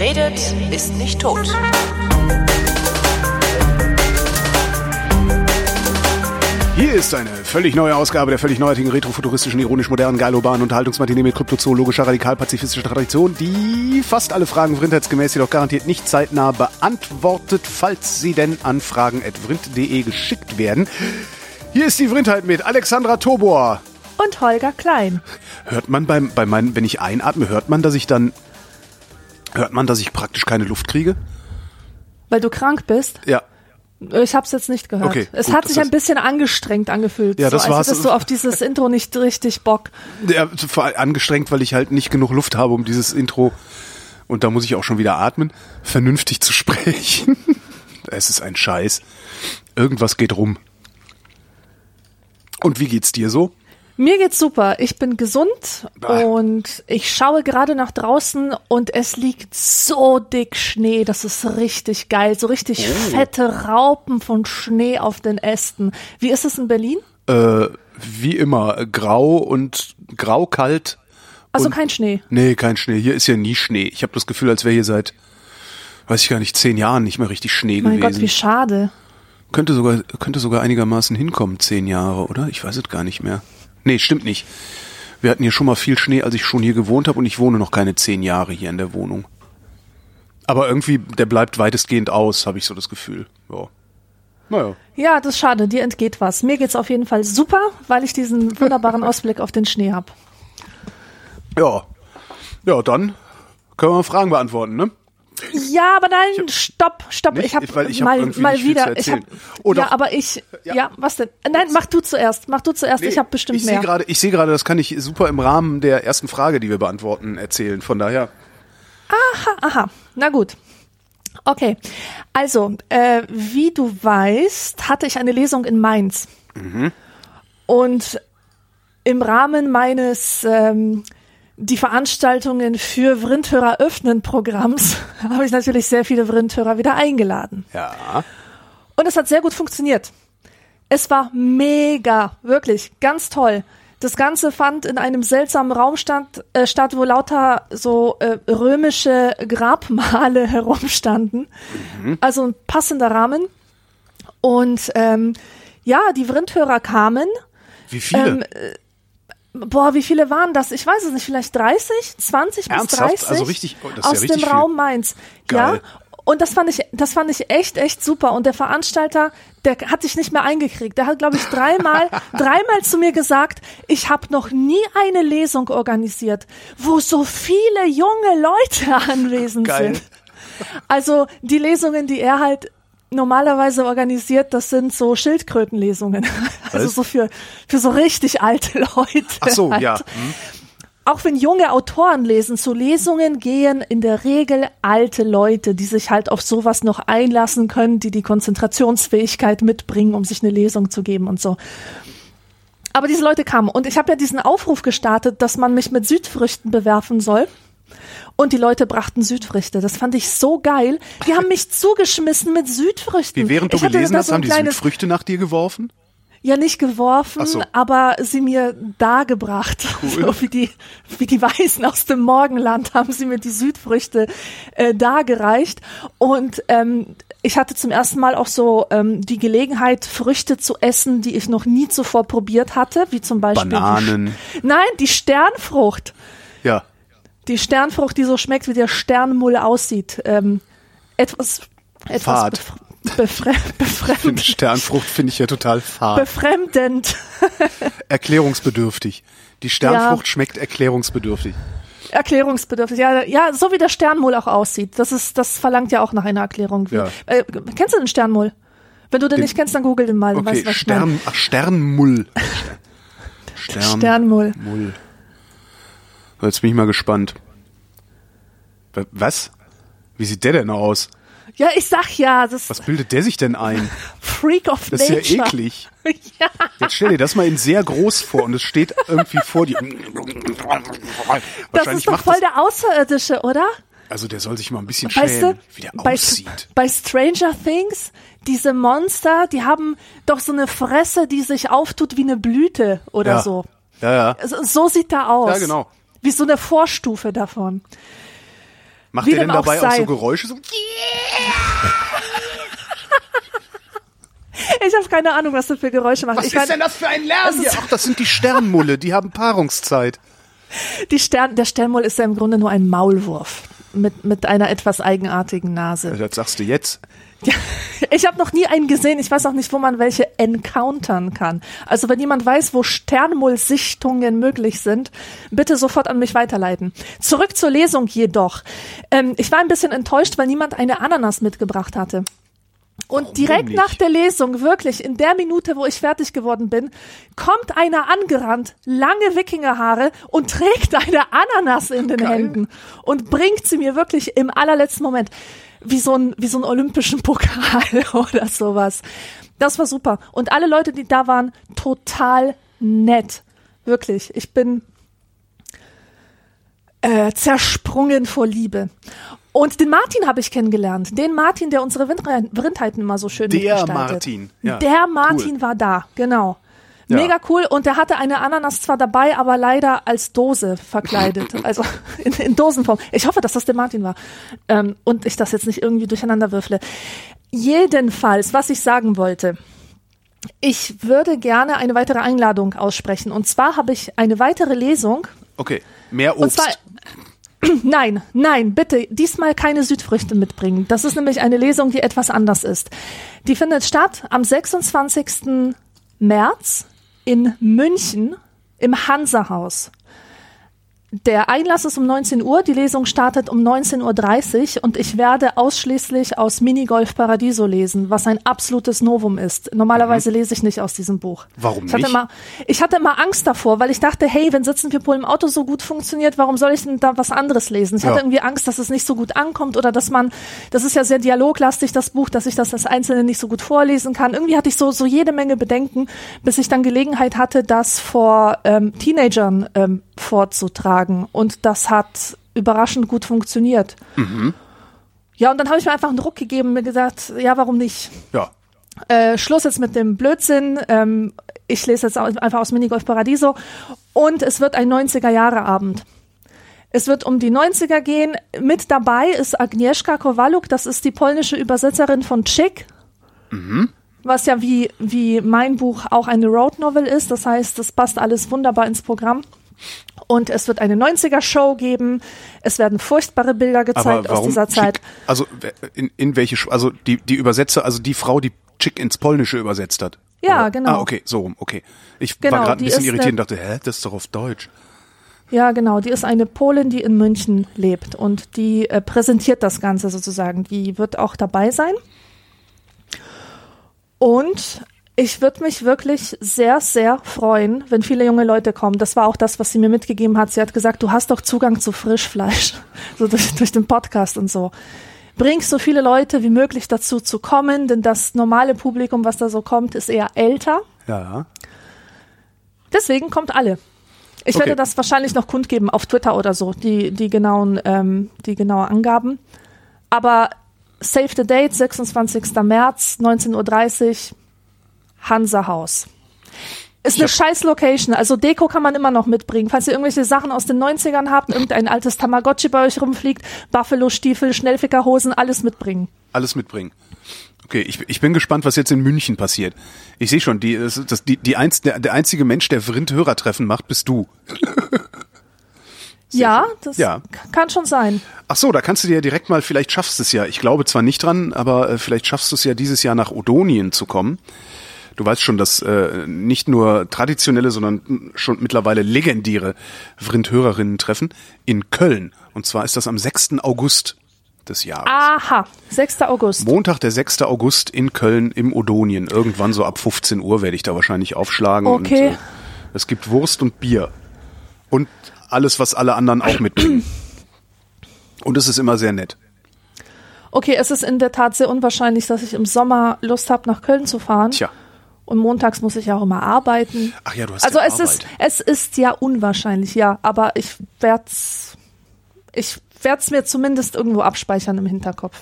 Wer redet, ist nicht tot. Hier ist eine völlig neue Ausgabe der völlig neuartigen, retrofuturistischen, ironisch-modernen, geil-urbanen Unterhaltungsmatinee mit kryptozoologischer, radikal-pazifistischer Tradition, die fast alle Fragen vrindheitsgemäß jedoch garantiert nicht zeitnah beantwortet, falls sie denn an fragen.vrind.de geschickt werden. Hier ist die Vrindheit mit Alexandra Tobor. Und Holger Klein. Hört man beim, bei meinen, wenn ich einatme, hört man, dass ich dann, hört man, dass ich praktisch keine Luft kriege? Weil du krank bist? Ja. Ich hab's jetzt nicht gehört. Okay, es gut, hat sich ein bisschen angestrengt angefühlt. Ja, das so, war's. als du auf dieses Intro nicht richtig Bock. Ja, angestrengt, weil ich halt nicht genug Luft habe, um dieses Intro, und da muss ich auch schon wieder atmen, vernünftig zu sprechen. es ist ein Scheiß. Irgendwas geht rum. Und wie geht's dir so? Mir geht's super. Ich bin gesund Bah. und ich schaue gerade nach draußen und es liegt so dick Schnee. Das ist richtig geil. So richtig Oh. fette Raupen von Schnee auf den Ästen. Wie ist es in Berlin? Äh, wie immer, grau und grau kalt. Also Und- kein Schnee. Nee, kein Schnee. Hier ist ja nie Schnee. Ich habe das Gefühl, als wäre hier seit, weiß ich gar nicht, zehn Jahren nicht mehr richtig Schnee Mein gewesen. Gott, wie schade. Könnte sogar, könnte sogar einigermaßen hinkommen, zehn Jahre, oder? Ich weiß es gar nicht mehr. Nee, stimmt nicht. Wir hatten hier schon mal viel Schnee, als ich schon hier gewohnt habe und ich wohne noch keine zehn Jahre hier in der Wohnung. Aber irgendwie, der bleibt weitestgehend aus, habe ich so das Gefühl. Ja. Naja. Ja, das ist schade. Dir entgeht was. Mir geht's auf jeden Fall super, weil ich diesen wunderbaren Ausblick auf den Schnee hab. Ja. Ja, dann können wir Fragen beantworten, ne? Ja, aber nein, stopp, stopp. Nicht? Ich habe ich hab mal, mal wieder. Ich hab. Oh, ja, aber ich. Ja. Ja. was denn? Nein, mach du zuerst. Mach du zuerst. ich Nee, habe bestimmt ich sehe mehr. gerade, ich sehe gerade, das kann ich super im Rahmen der ersten Frage, die wir beantworten, erzählen. Von daher. Aha, na gut. Okay, also äh, wie du weißt, hatte ich eine Lesung in Mainz. Und im Rahmen meines ähm, die Veranstaltungen für Vrindhörer öffnen Programms habe ich natürlich sehr viele Vrindhörer wieder eingeladen. Ja. Und es hat sehr gut funktioniert. Es war mega, wirklich, ganz toll. Das Ganze fand in einem seltsamen Raum statt, äh, statt wo lauter so äh, römische Grabmale herumstanden. Also ein passender Rahmen. Und ähm, ja, die Vrindhörer kamen. Wie viele? Ähm, Boah, wie viele waren das? Ich weiß es nicht, vielleicht 30, 20 Ernsthaft? bis 30 Also richtig- oh, das ist ja aus dem viel. Raum Mainz. Geil. Ja, und das fand ich, das fand ich echt, echt super. Und der Veranstalter, der hat sich nicht mehr eingekriegt. Der hat, glaube ich, dreimal, dreimal zu mir gesagt, ich habe noch nie eine Lesung organisiert, wo so viele junge Leute anwesend Geil. sind. Also die Lesungen, die er halt normalerweise organisiert, das sind so Schildkrötenlesungen. Also Was? so für, für so richtig alte Leute. Ach so, halt. ja. Hm. Auch wenn junge Autoren lesen, zu Lesungen gehen in der Regel alte Leute, die sich halt auf sowas noch einlassen können, die die Konzentrationsfähigkeit mitbringen, um sich eine Lesung zu geben und so. Aber diese Leute kamen und ich habe ja diesen Aufruf gestartet, dass man mich mit Südfrüchten bewerfen soll. Und die Leute brachten Südfrüchte. Das fand ich so geil. Die haben mich zugeschmissen mit Südfrüchten. Wie während du ich gelesen hast, so haben die kleines, Früchte nach dir geworfen? ja, nicht geworfen, so. aber sie mir dargebracht. Cool. So wie die, wie die Weißen aus dem Morgenland haben sie mir die Südfrüchte äh, dargereicht. Und ähm, ich hatte zum ersten Mal auch so ähm, die Gelegenheit, Früchte zu essen, die ich noch nie zuvor probiert hatte, wie zum Beispiel Bananen. Die, Nein, die Sternfrucht. Ja. Die Sternfrucht, die so schmeckt, wie der Sternmull aussieht. Ähm, etwas, etwas Fad. befre befre befremd, Finde Sternfrucht finde ich ja total fad. befremdend. Erklärungsbedürftig. Die Sternfrucht schmeckt erklärungsbedürftig. Erklärungsbedürftig. Ja, ja, so wie der Sternmull auch aussieht. Das ist, das verlangt ja auch nach einer Erklärung. Ja. äh, kennst du den Sternmull? Wenn du den, Den- nicht kennst, dann google den mal. Okay, weißt was ich meine. Stern, ach, Sternmull. Stern, Sternmull. Mull. Jetzt bin ich mal gespannt. Wa- Was? Wie sieht der denn aus? Ja, ich sag ja, das ist Was bildet der sich denn ein? Freak of Das ist Nature. ja eklig. ja. Jetzt stell dir das mal in sehr groß vor und es steht irgendwie vor dir. Das ist doch voll der Außerirdische, oder? Also der soll sich mal ein bisschen Weißt schämen, du, wie der bei, aussieht. bei Stranger Things, diese Monster, die haben doch so eine Fresse, die sich auftut wie eine Blüte oder Ja. so. Ja, ja. Also, so sieht er aus. Ja, genau. Wie so eine Vorstufe davon. Macht Wie er denn auch dabei auch sei. so Geräusche? So, Ich habe keine Ahnung, was das für Geräusche macht. was ich ist kann, denn das für ein Lärm Das hier? ist- Ach, das sind die Sternmulle, die haben Paarungszeit. die Stern, der Sternmull ist ja im Grunde nur ein Maulwurf mit, mit einer etwas eigenartigen Nase. Das sagst du jetzt. Ja, ich habe noch nie einen gesehen. Ich weiß auch nicht, wo man welche encountern kann. Also wenn jemand weiß, wo Sternmull-Sichtungen möglich sind, bitte sofort an mich weiterleiten. Zurück zur Lesung jedoch. Ähm, ich war ein bisschen enttäuscht, weil niemand eine Ananas mitgebracht hatte. Und direkt nicht? nach der Lesung, wirklich, in der Minute, wo ich fertig geworden bin, kommt einer angerannt, lange Wikingerhaare und trägt eine Ananas in den Geil. Händen und bringt sie mir wirklich im allerletzten Moment. Wie so ein, wie so ein olympischen Pokal oder sowas. Das war super. Und alle Leute, die da waren, total nett. Wirklich. Ich bin äh, zersprungen vor Liebe. Und den Martin habe ich kennengelernt. Den Martin, der unsere Windrei- Windheiten immer so schön Der. Martin, ja, der Martin cool. war da, genau. Ja. Mega cool. Und der hatte eine Ananas zwar dabei, aber leider als Dose verkleidet. Also in, in Dosenform. Ich hoffe, dass das der Martin war. Ähm, und ich das jetzt nicht irgendwie durcheinander würfle. Jedenfalls, was ich sagen wollte. Ich würde gerne eine weitere Einladung aussprechen. Und zwar habe ich eine weitere Lesung Okay, mehr und Obst. zwar, nein, nein, bitte, diesmal keine Südfrüchte mitbringen. Das ist nämlich eine Lesung, die etwas anders ist. Die findet statt am 26. März in München im Hansa-Haus. Der Einlass ist um 19 Uhr, die Lesung startet um 19.30 Uhr und ich werde ausschließlich aus Minigolf Paradiso lesen, was ein absolutes Novum ist. Normalerweise lese ich nicht aus diesem Buch. Mhm. Warum ich hatte nicht? Immer, ich hatte immer Angst davor, weil ich dachte, hey, wenn Sitzen wir Pol im Auto so gut funktioniert, warum soll ich denn da was anderes lesen? Ich Ja. hatte irgendwie Angst, dass es nicht so gut ankommt oder dass man, das ist ja sehr dialoglastig, das Buch, dass ich das als Einzelne nicht so gut vorlesen kann. Irgendwie hatte ich so, so jede Menge Bedenken, bis ich dann Gelegenheit hatte, das vor ähm, Teenagern ähm, vorzutragen. Und das hat überraschend gut funktioniert. Ja, und dann habe ich mir einfach einen Druck gegeben und mir gesagt, ja, warum nicht? ja. äh, Schluss jetzt mit dem Blödsinn. Ähm, ich lese jetzt einfach aus Minigolf Paradiso. Und es wird ein 90er-Jahre-Abend. Es wird um die 90er gehen. Mit dabei ist Agnieszka Kowaluk, das ist die polnische Übersetzerin von Chick. Was ja wie, wie mein Buch auch eine Road Novel ist. Das heißt, das passt alles wunderbar ins Programm. Und es wird eine 90er-Show geben. Es werden furchtbare Bilder gezeigt aus dieser Zeit. Chick? Also in, in welche, also die, die Übersetzer, also die Frau, die Chick ins Polnische übersetzt hat. Ja, Oder? genau. Ah, okay, so rum, okay. Ich Genau, war gerade ein bisschen irritiert und dachte, hä, das ist doch auf Deutsch. Ja, genau. Die ist eine Polin, die in München lebt und die äh, präsentiert das Ganze sozusagen. Die wird auch dabei sein. Und ich würde mich wirklich sehr, sehr freuen, wenn viele junge Leute kommen. Das war auch das, was sie mir mitgegeben hat. Sie hat gesagt, du hast doch Zugang zu Frischfleisch, so durch, durch den Podcast und so. Bring so viele Leute wie möglich dazu zu kommen, denn das normale Publikum, was da so kommt, ist eher älter. Ja. Deswegen kommt alle. Ich Okay. werde das wahrscheinlich noch kundgeben auf Twitter oder so, die, die genauen, ähm, die genaue Angaben. Aber Save the Date, 26. März, 19.30 Uhr, Hansa Haus. Ist eine scheiß Location. Also Deko kann man immer noch mitbringen. Falls ihr irgendwelche Sachen aus den 90ern habt, irgendein altes Tamagotchi bei euch rumfliegt, Buffalo-Stiefel, Schnellfickerhosen, alles mitbringen. Alles mitbringen. Okay, ich, ich bin gespannt, was jetzt in München passiert. Ich sehe schon, die, das, die, die einz, der, der einzige Mensch, der Vrind-Hörertreffen macht, bist du. ja, das Ja. kann schon sein. Ach so, da kannst du dir ja direkt mal, vielleicht schaffst du es ja. Ich glaube zwar nicht dran, aber äh, vielleicht schaffst du es ja dieses Jahr nach Odonien zu kommen. Du weißt schon, dass äh, nicht nur traditionelle, sondern schon mittlerweile legendäre Vrind-Hörerinnen treffen in Köln. Und zwar ist das am 6. August des Jahres. Aha, 6. August. Montag, der 6. August in Köln im Odonien. Irgendwann so ab 15 Uhr werde ich da wahrscheinlich aufschlagen. Okay. Und, äh, es gibt Wurst und Bier. Und alles, was alle anderen auch mitbringen. Und es ist immer sehr nett. Okay, es ist in der Tat sehr unwahrscheinlich, dass ich im Sommer Lust habe, nach Köln zu fahren. Tja. Und montags muss ich ja auch immer arbeiten. Ach ja, du hast Also ja es Arbeit. ist, es ist ja unwahrscheinlich, ja, aber ich werd's, ich werd's mir zumindest irgendwo abspeichern im Hinterkopf.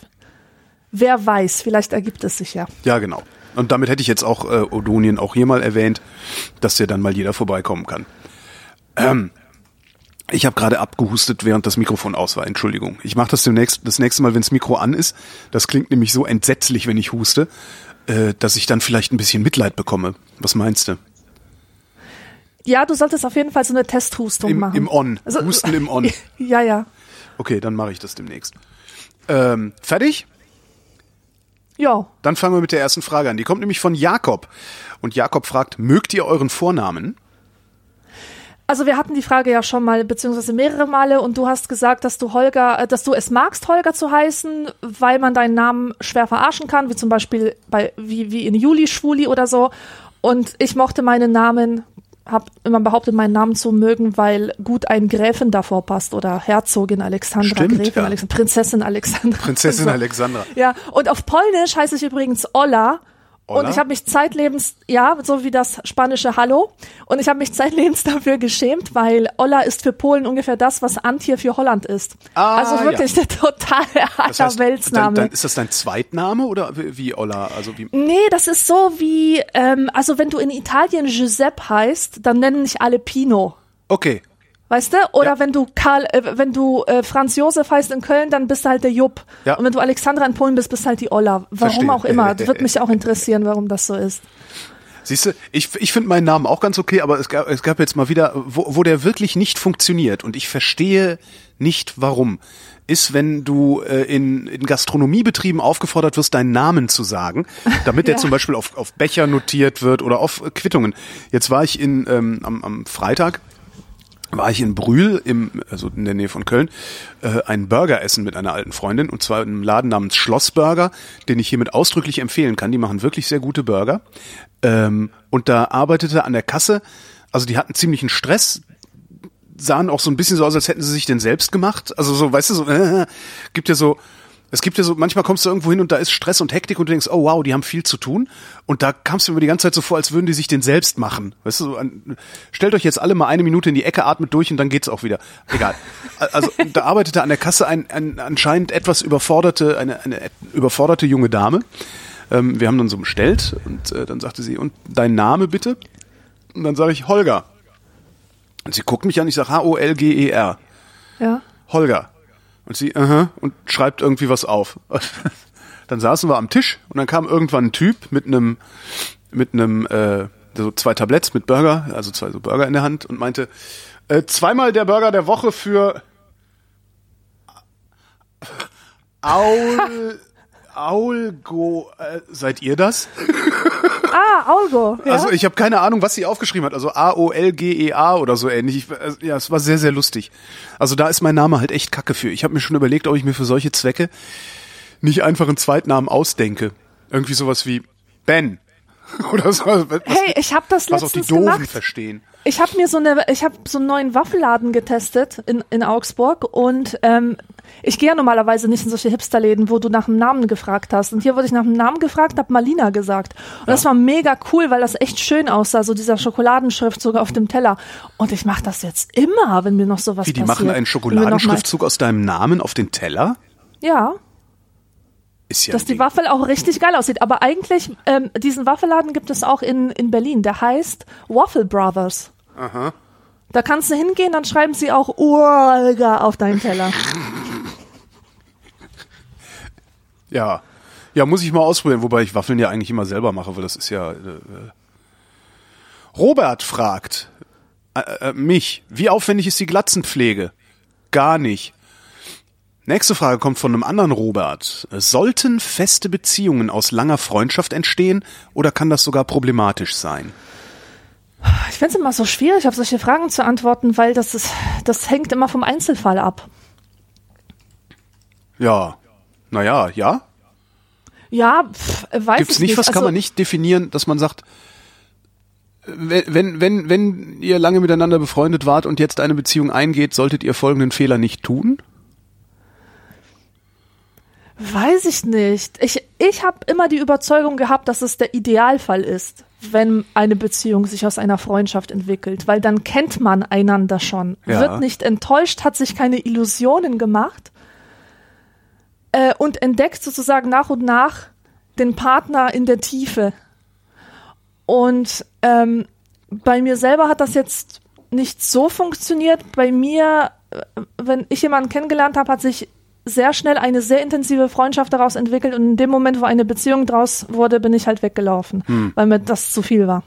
Wer weiß, vielleicht ergibt es sich ja. Ja, genau. Und damit hätte ich jetzt auch äh, Odonien auch hier mal erwähnt, dass ja dann mal jeder vorbeikommen kann. Ähm, Ich habe gerade abgehustet, während das Mikrofon aus war. Entschuldigung. Ich mache das demnächst, das nächste Mal, wenn das Mikro an ist. Das klingt nämlich so entsetzlich, wenn ich huste, äh, dass ich dann vielleicht ein bisschen Mitleid bekomme. Was meinst du? Ja, du solltest auf jeden Fall so eine Testhustung Im, machen. Im On. Also- Husten im On. Ja, ja. Okay, dann mache ich das demnächst. Ähm, fertig? Ja. Dann fangen wir mit der ersten Frage an. Die kommt nämlich von Jakob. Und Jakob fragt, mögt ihr euren Vornamen? Also wir hatten die Frage ja schon mal, beziehungsweise mehrere Male, und du hast gesagt, dass du Holger, äh, dass du es magst, Holger zu heißen, weil man deinen Namen schwer verarschen kann, wie zum Beispiel bei, wie, wie in Juli, Schwuli oder so. Und ich mochte meinen Namen, hab immer behauptet, meinen Namen zu mögen, weil gut ein Gräfin davor passt oder Herzogin Alexandra, Stimmt, Gräfin ja. Alexandra, Prinzessin Alexandra. Prinzessin So. Alexandra. Ja, und auf Polnisch heiße ich übrigens Olla. Und ich habe mich zeitlebens, ja, so wie das spanische Hallo. Und ich habe mich zeitlebens dafür geschämt, weil Olla ist für Polen ungefähr das, was Antje für Holland ist. Ah, also wirklich der totale Das heißt, dann ist das dein Zweitname oder wie Olla? Also wie, Nee, das ist so wie, ähm, also wenn du in Italien Giuseppe heißt, dann nennen nicht alle Pino. okay. Weißt du? Oder Ja. wenn du Karl, äh, wenn du äh, Franz Josef heißt in Köln, dann bist du halt der Jupp. Ja. Und wenn du Alexandra in Polen bist, bist du halt die Olla. Warum Verstehe. auch immer. Das wird mich auch interessieren, warum das so ist. Siehst du, ich, ich finde meinen Namen auch ganz okay, aber es gab, es gab jetzt mal wieder, wo, wo der wirklich nicht funktioniert und ich verstehe nicht warum, ist, wenn du äh, in, in Gastronomiebetrieben aufgefordert wirst, deinen Namen zu sagen, damit der Ja. zum Beispiel auf, auf Becher notiert wird oder auf Quittungen. Jetzt war ich in, ähm, am, am Freitag, war ich in Brühl, im, also in der Nähe von Köln, äh, einen Burger essen mit einer alten Freundin und zwar in einem Laden namens Schlossburger, den ich hiermit ausdrücklich empfehlen kann. Die machen wirklich sehr gute Burger. Ähm, und da arbeitete an der Kasse, also die hatten ziemlichen Stress, sahen auch so ein bisschen so aus, als hätten sie sich denn selbst gemacht. Also so, weißt du, so, äh, gibt ja so, es gibt ja so, manchmal kommst du irgendwo hin und da ist Stress und Hektik und du denkst, oh wow, die haben viel zu tun. Und da kamst du mir die ganze Zeit so vor, als würden die sich den selbst machen. Weißt du, so an, stellt euch jetzt alle mal eine Minute in die Ecke, atmet durch und dann geht's auch wieder. Egal. Also da arbeitete an der Kasse ein, ein anscheinend etwas überforderte, eine, eine überforderte junge Dame. Ähm, wir haben dann so bestellt und äh, dann sagte sie, und dein Name bitte? Und dann sage ich, Holger. Und sie guckt mich an, ich sage H-O-L-G-E-R. Ja. Holger. Und sie, aha, und schreibt irgendwie was auf. dann saßen wir am Tisch und dann kam irgendwann ein Typ mit einem, mit einem, äh, so zwei Tabletts mit Burger, also zwei so Burger in der Hand und meinte, äh, zweimal der Burger der Woche für Aul, Aulgo, äh, seid ihr das? Ah, Augo. Ja? Also ich habe keine Ahnung, was sie aufgeschrieben hat. Also A-O-L-G-E-A oder so ähnlich. Ich, äh, ja, es war sehr, sehr lustig. Also da ist mein Name halt echt kacke für. Ich habe mir schon überlegt, ob ich mir für solche Zwecke nicht einfach einen Zweitnamen ausdenke. Irgendwie sowas wie Ben. Oder so. Was, hey, ich habe das was auch die letztens Doofen gemacht. verstehen. Ich habe mir so eine, ich habe so einen neuen Waffelladen getestet in, in Augsburg und ähm, ich gehe ja normalerweise nicht in solche Hipsterläden, wo du nach dem Namen gefragt hast. Und hier wurde ich nach dem Namen gefragt, hab Malina gesagt. Und das war mega cool, weil das echt schön aussah, so dieser Schokoladenschrift sogar auf dem Teller. Und ich mache das jetzt immer, wenn mir noch sowas Wie, die passiert. machen einen Schokoladenschriftzug aus deinem Namen auf den Teller? Ja, ja dass die. Waffel auch richtig geil aussieht. Aber eigentlich, ähm, diesen Waffelladen gibt es auch in, in Berlin. Der heißt Waffle Brothers. Aha. Da kannst du hingehen, dann schreiben sie auch Urga auf deinen Teller. Ja. Ja, muss ich mal ausprobieren, wobei ich Waffeln ja eigentlich immer selber mache, weil das ist ja. Äh, äh. Robert fragt äh, äh, mich, wie aufwendig ist die Glatzenpflege? Gar nicht. Nächste Frage kommt von einem anderen Robert. Sollten feste Beziehungen aus langer Freundschaft entstehen oder kann das sogar problematisch sein? Ich finde es immer so schwierig, auf solche Fragen zu antworten, weil das ist, das hängt immer vom Einzelfall ab. Ja. Naja, ja. Ja, pff, weiß Gibt's ich nicht, nicht. was kann also, man nicht definieren, dass man sagt, wenn, wenn, wenn ihr lange miteinander befreundet wart und jetzt eine Beziehung eingeht, solltet ihr folgenden Fehler nicht tun? Weiß ich nicht. Ich, ich habe immer die Überzeugung gehabt, dass es der Idealfall ist, wenn eine Beziehung sich aus einer Freundschaft entwickelt, weil dann kennt man einander schon, Ja. wird nicht enttäuscht, hat sich keine Illusionen gemacht äh, und entdeckt sozusagen nach und nach den Partner in der Tiefe. Und ähm, bei mir selber hat das jetzt nicht so funktioniert. Bei mir, äh, wenn ich jemanden kennengelernt habe, hat sich sehr schnell eine sehr intensive Freundschaft daraus entwickelt und in dem Moment, wo eine Beziehung draus wurde, bin ich halt weggelaufen, hm. weil mir das zu viel war.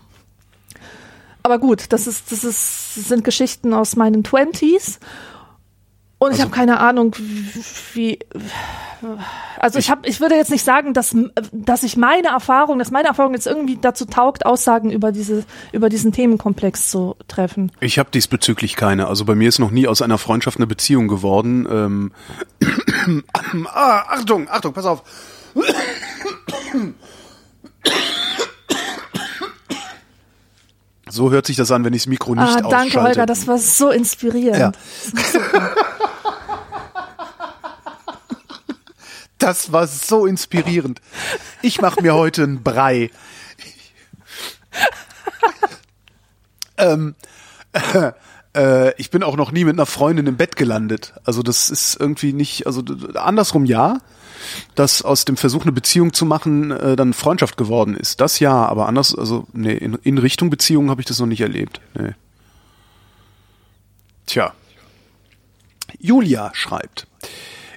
Aber gut, das ist, das ist, das sind Geschichten aus meinen Twenties und also, ich habe keine Ahnung, wie. Also ich habe, ich würde jetzt nicht sagen, dass dass ich meine Erfahrung, dass meine Erfahrung jetzt irgendwie dazu taugt, Aussagen über diese über diesen Themenkomplex zu treffen. Ich habe diesbezüglich keine. Also bei mir ist noch nie aus einer Freundschaft eine Beziehung geworden. Ähm, ah, Achtung, Achtung, pass auf. So hört sich das an, wenn ich das Mikro nicht ah, danke, ausschalte. Olga, das war so inspirierend. Ja. Das war so inspirierend. Ich mache mir heute einen Brei. ähm, äh, ich bin auch noch nie mit einer Freundin im Bett gelandet. Also das ist irgendwie nicht, also andersrum ja, dass aus dem Versuch eine Beziehung zu machen äh, dann Freundschaft geworden ist. Das ja, aber anders, also nee, in, in Richtung Beziehung habe ich das noch nicht erlebt. Nee. Tja. Julia schreibt.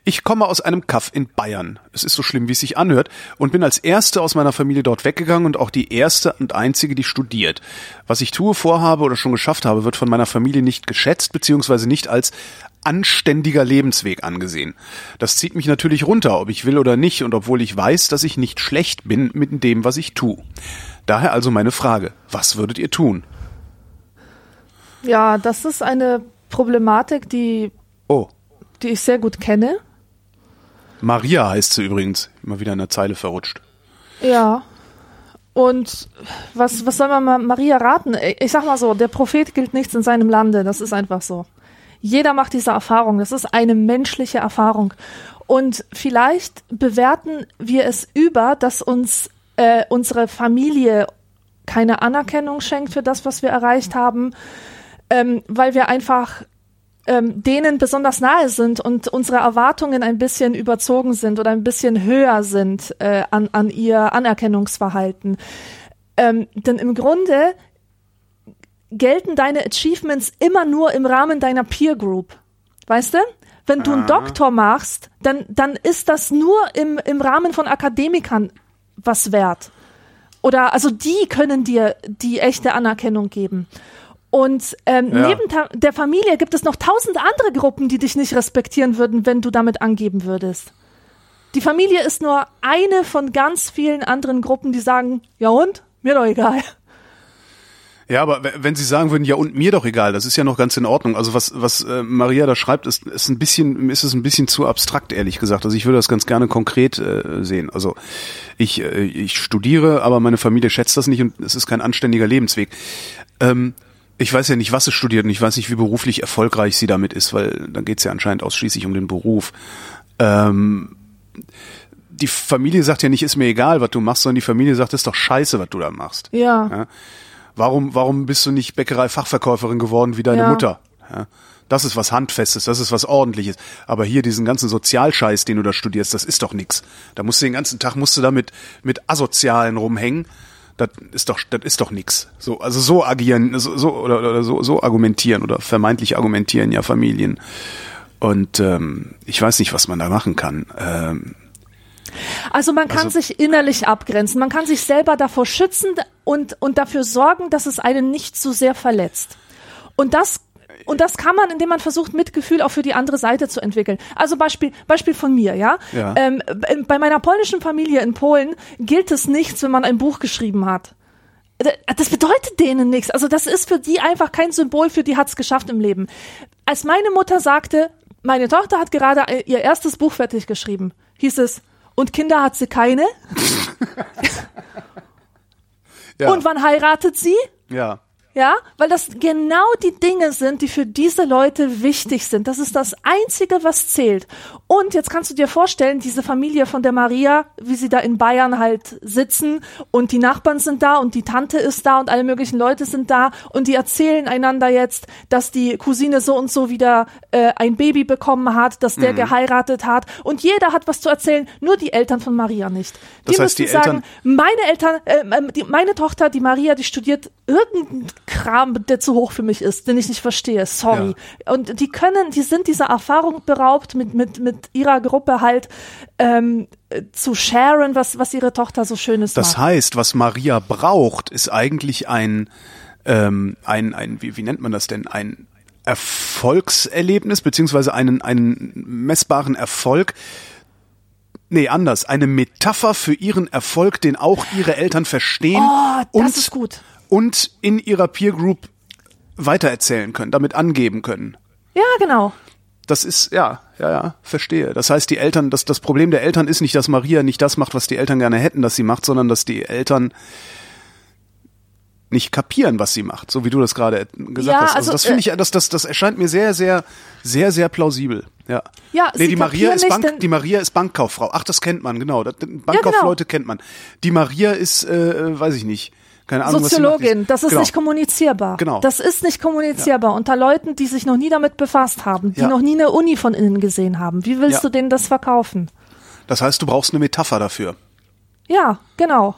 Ich komme aus einem Kaff in Bayern. Es ist so schlimm, wie es sich anhört, und bin als Erste aus meiner Familie dort weggegangen und auch die Erste und Einzige, die studiert. Was ich tue, vorhabe oder schon geschafft habe, wird von meiner Familie nicht geschätzt, beziehungsweise nicht als anständiger Lebensweg angesehen. Das zieht mich natürlich runter, ob ich will oder nicht, und obwohl ich weiß, dass ich nicht schlecht bin mit dem, was ich tue. Daher also meine Frage, was würdet ihr tun? Ja, das ist eine Problematik, die, oh. die ich sehr gut kenne. Maria heißt sie übrigens. Immer wieder in der Zeile verrutscht. Ja. Und was, was soll man Maria raten? Ich sag mal so, der Prophet gilt nichts in seinem Lande. Das ist einfach so. Jeder macht diese Erfahrung. Das ist eine menschliche Erfahrung. Und vielleicht bewerten wir es über, dass uns äh, unsere Familie keine Anerkennung schenkt für das, was wir erreicht haben, ähm, weil wir einfach ähm, denen besonders nahe sind und unsere Erwartungen ein bisschen überzogen sind oder ein bisschen höher sind äh, an, an ihr Anerkennungsverhalten. Ähm, denn im Grunde gelten deine Achievements immer nur im Rahmen deiner Peer Group. Weißt du? Wenn du einen Doktor machst, dann, dann ist das nur im, im Rahmen von Akademikern was wert. Oder also die können dir die echte Anerkennung geben. Und ähm, ja. neben der Familie gibt es noch tausend andere Gruppen, die dich nicht respektieren würden, wenn du damit angeben würdest. Die Familie ist nur eine von ganz vielen anderen Gruppen, die sagen, ja und? Mir doch egal. Ja, aber wenn Sie sagen würden, ja und mir doch egal, das ist ja noch ganz in Ordnung. Also was was äh, Maria da schreibt, ist, ist ein bisschen ist es ein bisschen zu abstrakt ehrlich gesagt. Also ich würde das ganz gerne konkret äh, sehen. Also ich äh, ich studiere, aber meine Familie schätzt das nicht und es ist kein anständiger Lebensweg. Ähm, ich weiß ja nicht, was sie studiert und ich weiß nicht, wie beruflich erfolgreich sie damit ist, weil dann geht es ja anscheinend ausschließlich um den Beruf. Ähm, die Familie sagt ja nicht, ist mir egal, was du machst, sondern die Familie sagt, ist doch scheiße, was du da machst. Ja. ja? Warum, warum bist du nicht Bäckerei-Fachverkäuferin geworden wie deine ja. Mutter? Ja? Das ist was Handfestes, das ist was Ordentliches. Aber hier diesen ganzen Sozialscheiß, den du da studierst, das ist doch nix. Da musst du den ganzen Tag musst du da mit, mit Asozialen rumhängen das ist doch, das ist doch nix. So, also so agieren, so, so oder, oder so, so argumentieren oder vermeintlich argumentieren ja Familien. Und ähm, ich weiß nicht, was man da machen kann. Ähm, also man kann also, sich innerlich abgrenzen, man kann sich selber davor schützen und, und dafür sorgen, dass es einen nicht so sehr verletzt. Und das und das kann man, indem man versucht, Mitgefühl auch für die andere Seite zu entwickeln. Also Beispiel, Beispiel von mir, ja. ja. Ähm, bei meiner polnischen Familie in Polen gilt es nichts, wenn man ein Buch geschrieben hat. Das bedeutet denen nichts. Also das ist für die einfach kein Symbol, für die hat's geschafft im Leben. Als meine Mutter sagte, meine Tochter hat gerade ihr erstes Buch fertig geschrieben, hieß es, und Kinder hat sie keine? ja. Und wann heiratet sie? Ja. Ja, weil das genau die Dinge sind, die für diese Leute wichtig sind. Das ist das Einzige, was zählt. Und jetzt kannst du dir vorstellen, diese Familie von der Maria, wie sie da in Bayern halt sitzen und die Nachbarn sind da und die Tante ist da und alle möglichen Leute sind da und die erzählen einander jetzt, dass die Cousine so und so wieder äh, ein Baby bekommen hat, dass der mhm. geheiratet hat und jeder hat was zu erzählen, nur die Eltern von Maria nicht. Die das heißt, müssen die sagen, Eltern meine Eltern, äh, die, meine Tochter, die Maria, die studiert irgendein Kram, der zu hoch für mich ist, den ich nicht verstehe. Sorry. Und die können, die sind dieser Erfahrung beraubt, mit, mit, mit ihrer Gruppe halt ähm, äh, zu sharen, was, was ihre Tochter so Schönes Das macht. heißt, was Maria braucht, ist eigentlich ein, ähm, ein, ein wie, wie nennt man das denn? Ein Erfolgserlebnis, beziehungsweise einen, einen messbaren Erfolg. Nee, anders. Eine Metapher für ihren Erfolg, den auch ihre Eltern verstehen Oh, das und, ist gut. Und in ihrer Peer Group weitererzählen können, damit angeben können. Ja, genau. Das ist, ja, ja, ja, verstehe. Das heißt, die Eltern, das, das Problem der Eltern ist nicht, dass Maria nicht das macht, was die Eltern gerne hätten, dass sie macht, sondern dass die Eltern nicht kapieren, was sie macht, so wie du das gerade gesagt Ja, hast. Also, also, das finde äh, ich, das, das, das erscheint mir sehr, sehr, sehr, sehr plausibel. Ja. Ja, nee, die Maria ist nicht, Bank, denn- die Maria ist Bankkauffrau. Ach, das kennt man, genau. Bankkaufleute kennt man. Die Maria ist, äh, weiß ich nicht, keine Ahnung, Soziologin, das ist genau. nicht kommunizierbar. Genau. Das ist nicht kommunizierbar unter Leuten, die sich noch nie damit befasst haben, die Ja. noch nie eine Uni von innen gesehen haben. Wie willst Ja. du denen das verkaufen? Das heißt, du brauchst eine Metapher dafür. Ja, genau.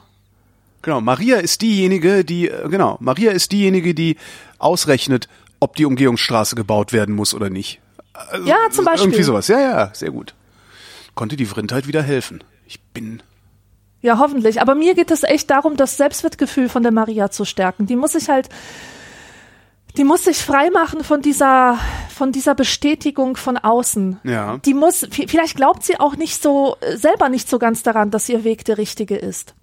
Genau, Maria ist diejenige, die, äh, genau, Maria ist diejenige, die ausrechnet, ob die Umgehungsstraße gebaut werden muss oder nicht. Also, Ja, zum Beispiel. Irgendwie sowas. Ja, ja, sehr gut. Konnte die Vrindheit wieder helfen. Ich bin, Ja, hoffentlich. Aber mir geht es echt darum, das Selbstwertgefühl von der Maria zu stärken. Die muss sich halt, die muss sich freimachen von dieser, von dieser Bestätigung von außen. Ja. Die muss, vielleicht glaubt sie auch nicht so, äh, selber nicht so ganz daran, dass ihr Weg der richtige ist.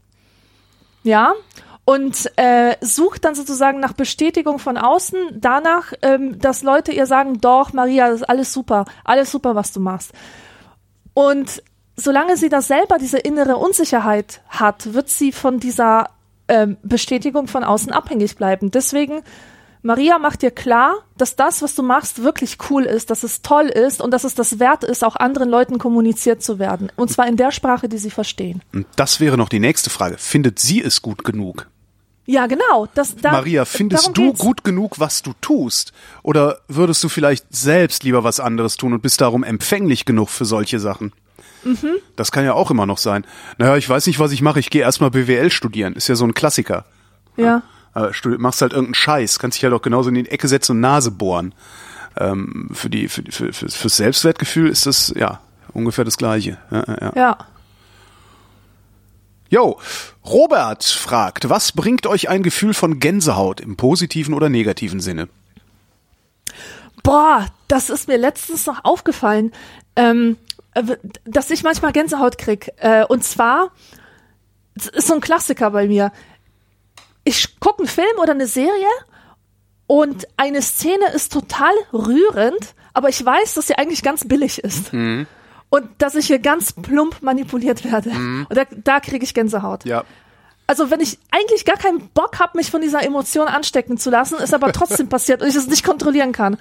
Ja. Und äh, sucht dann sozusagen nach Bestätigung von außen, danach, ähm, dass Leute ihr sagen, doch, Maria, das ist alles super, alles super, was du machst. Und solange sie das selber, diese innere Unsicherheit hat, wird sie von dieser ähm, Bestätigung von außen abhängig bleiben. Deswegen, Maria macht dir klar, dass das, was du machst, wirklich cool ist, dass es toll ist und dass es das wert ist, auch anderen Leuten kommuniziert zu werden. Und zwar in der Sprache, die sie verstehen. und das wäre noch die nächste Frage. Findet sie es gut genug? Ja, genau. Das, da, Maria, findest darum du gut genug, was du tust? Oder würdest du vielleicht selbst lieber was anderes tun und bist darum empfänglich genug für solche Sachen? Mhm. Das kann ja auch immer noch sein. Naja, ich weiß nicht, was ich mache. Ich gehe erstmal BWL studieren. Ist ja so ein Klassiker. Ja. Äh, studi- machst halt irgendeinen Scheiß, kannst dich halt auch genauso in die Ecke setzen und Nase bohren. Ähm, für die, für, für, für, fürs Selbstwertgefühl ist das, ja, ungefähr das Gleiche. Ja, ja, ja. Ja. Jo, Robert fragt, was bringt euch ein Gefühl von Gänsehaut im positiven oder negativen Sinne? Boah, das ist mir letztens noch aufgefallen, ähm, äh, dass ich manchmal Gänsehaut krieg. Äh, und zwar, das ist so ein Klassiker bei mir. Ich gucke einen Film oder eine Serie und eine Szene ist total rührend, aber ich weiß, dass sie eigentlich ganz billig ist. Und dass ich hier ganz plump manipuliert werde. Und da, da kriege ich Gänsehaut. Ja. Also wenn ich eigentlich gar keinen Bock habe, mich von dieser Emotion anstecken zu lassen, ist aber trotzdem passiert und ich es nicht kontrollieren kann.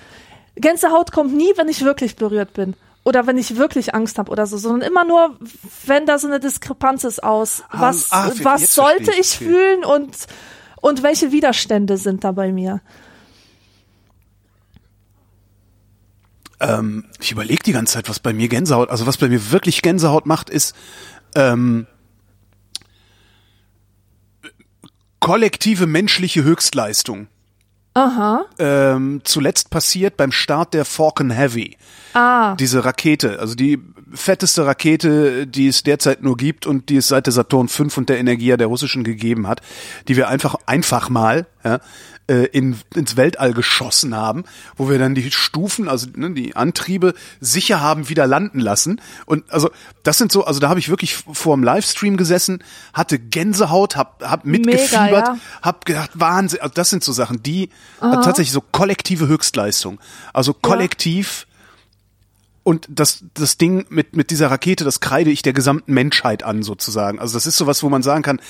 Gänsehaut kommt nie, wenn ich wirklich berührt bin. Oder wenn ich wirklich Angst habe oder so, sondern immer nur, wenn da so eine Diskrepanz ist aus, Ah, was, ah, jetzt was sollte ich. Okay. fühlen und, und welche Widerstände sind da bei mir. Ähm, ich überlege die ganze Zeit, was bei mir Gänsehaut, also was bei mir wirklich Gänsehaut macht, ist ähm, kollektive menschliche Höchstleistung. Aha. Ähm, zuletzt passiert beim Start der Falcon Heavy. Ah. Diese Rakete, also die fetteste Rakete, die es derzeit nur gibt und die es seit der Saturn V und der Energia der russischen gegeben hat, die wir einfach einfach mal ja, äh, in, ins Weltall geschossen haben, wo wir dann die Stufen, also ne, die Antriebe sicher haben wieder landen lassen. Und also das sind so, also da habe ich wirklich vor dem Livestream gesessen, hatte Gänsehaut, hab, hab mitgefiebert, ja. hab gedacht, Wahnsinn, also das sind so Sachen, die also tatsächlich so kollektive Höchstleistung. Also kollektiv und das, das Ding mit, mit dieser Rakete, das kreide ich der gesamten Menschheit an, sozusagen. Also das ist sowas, wo man sagen kann,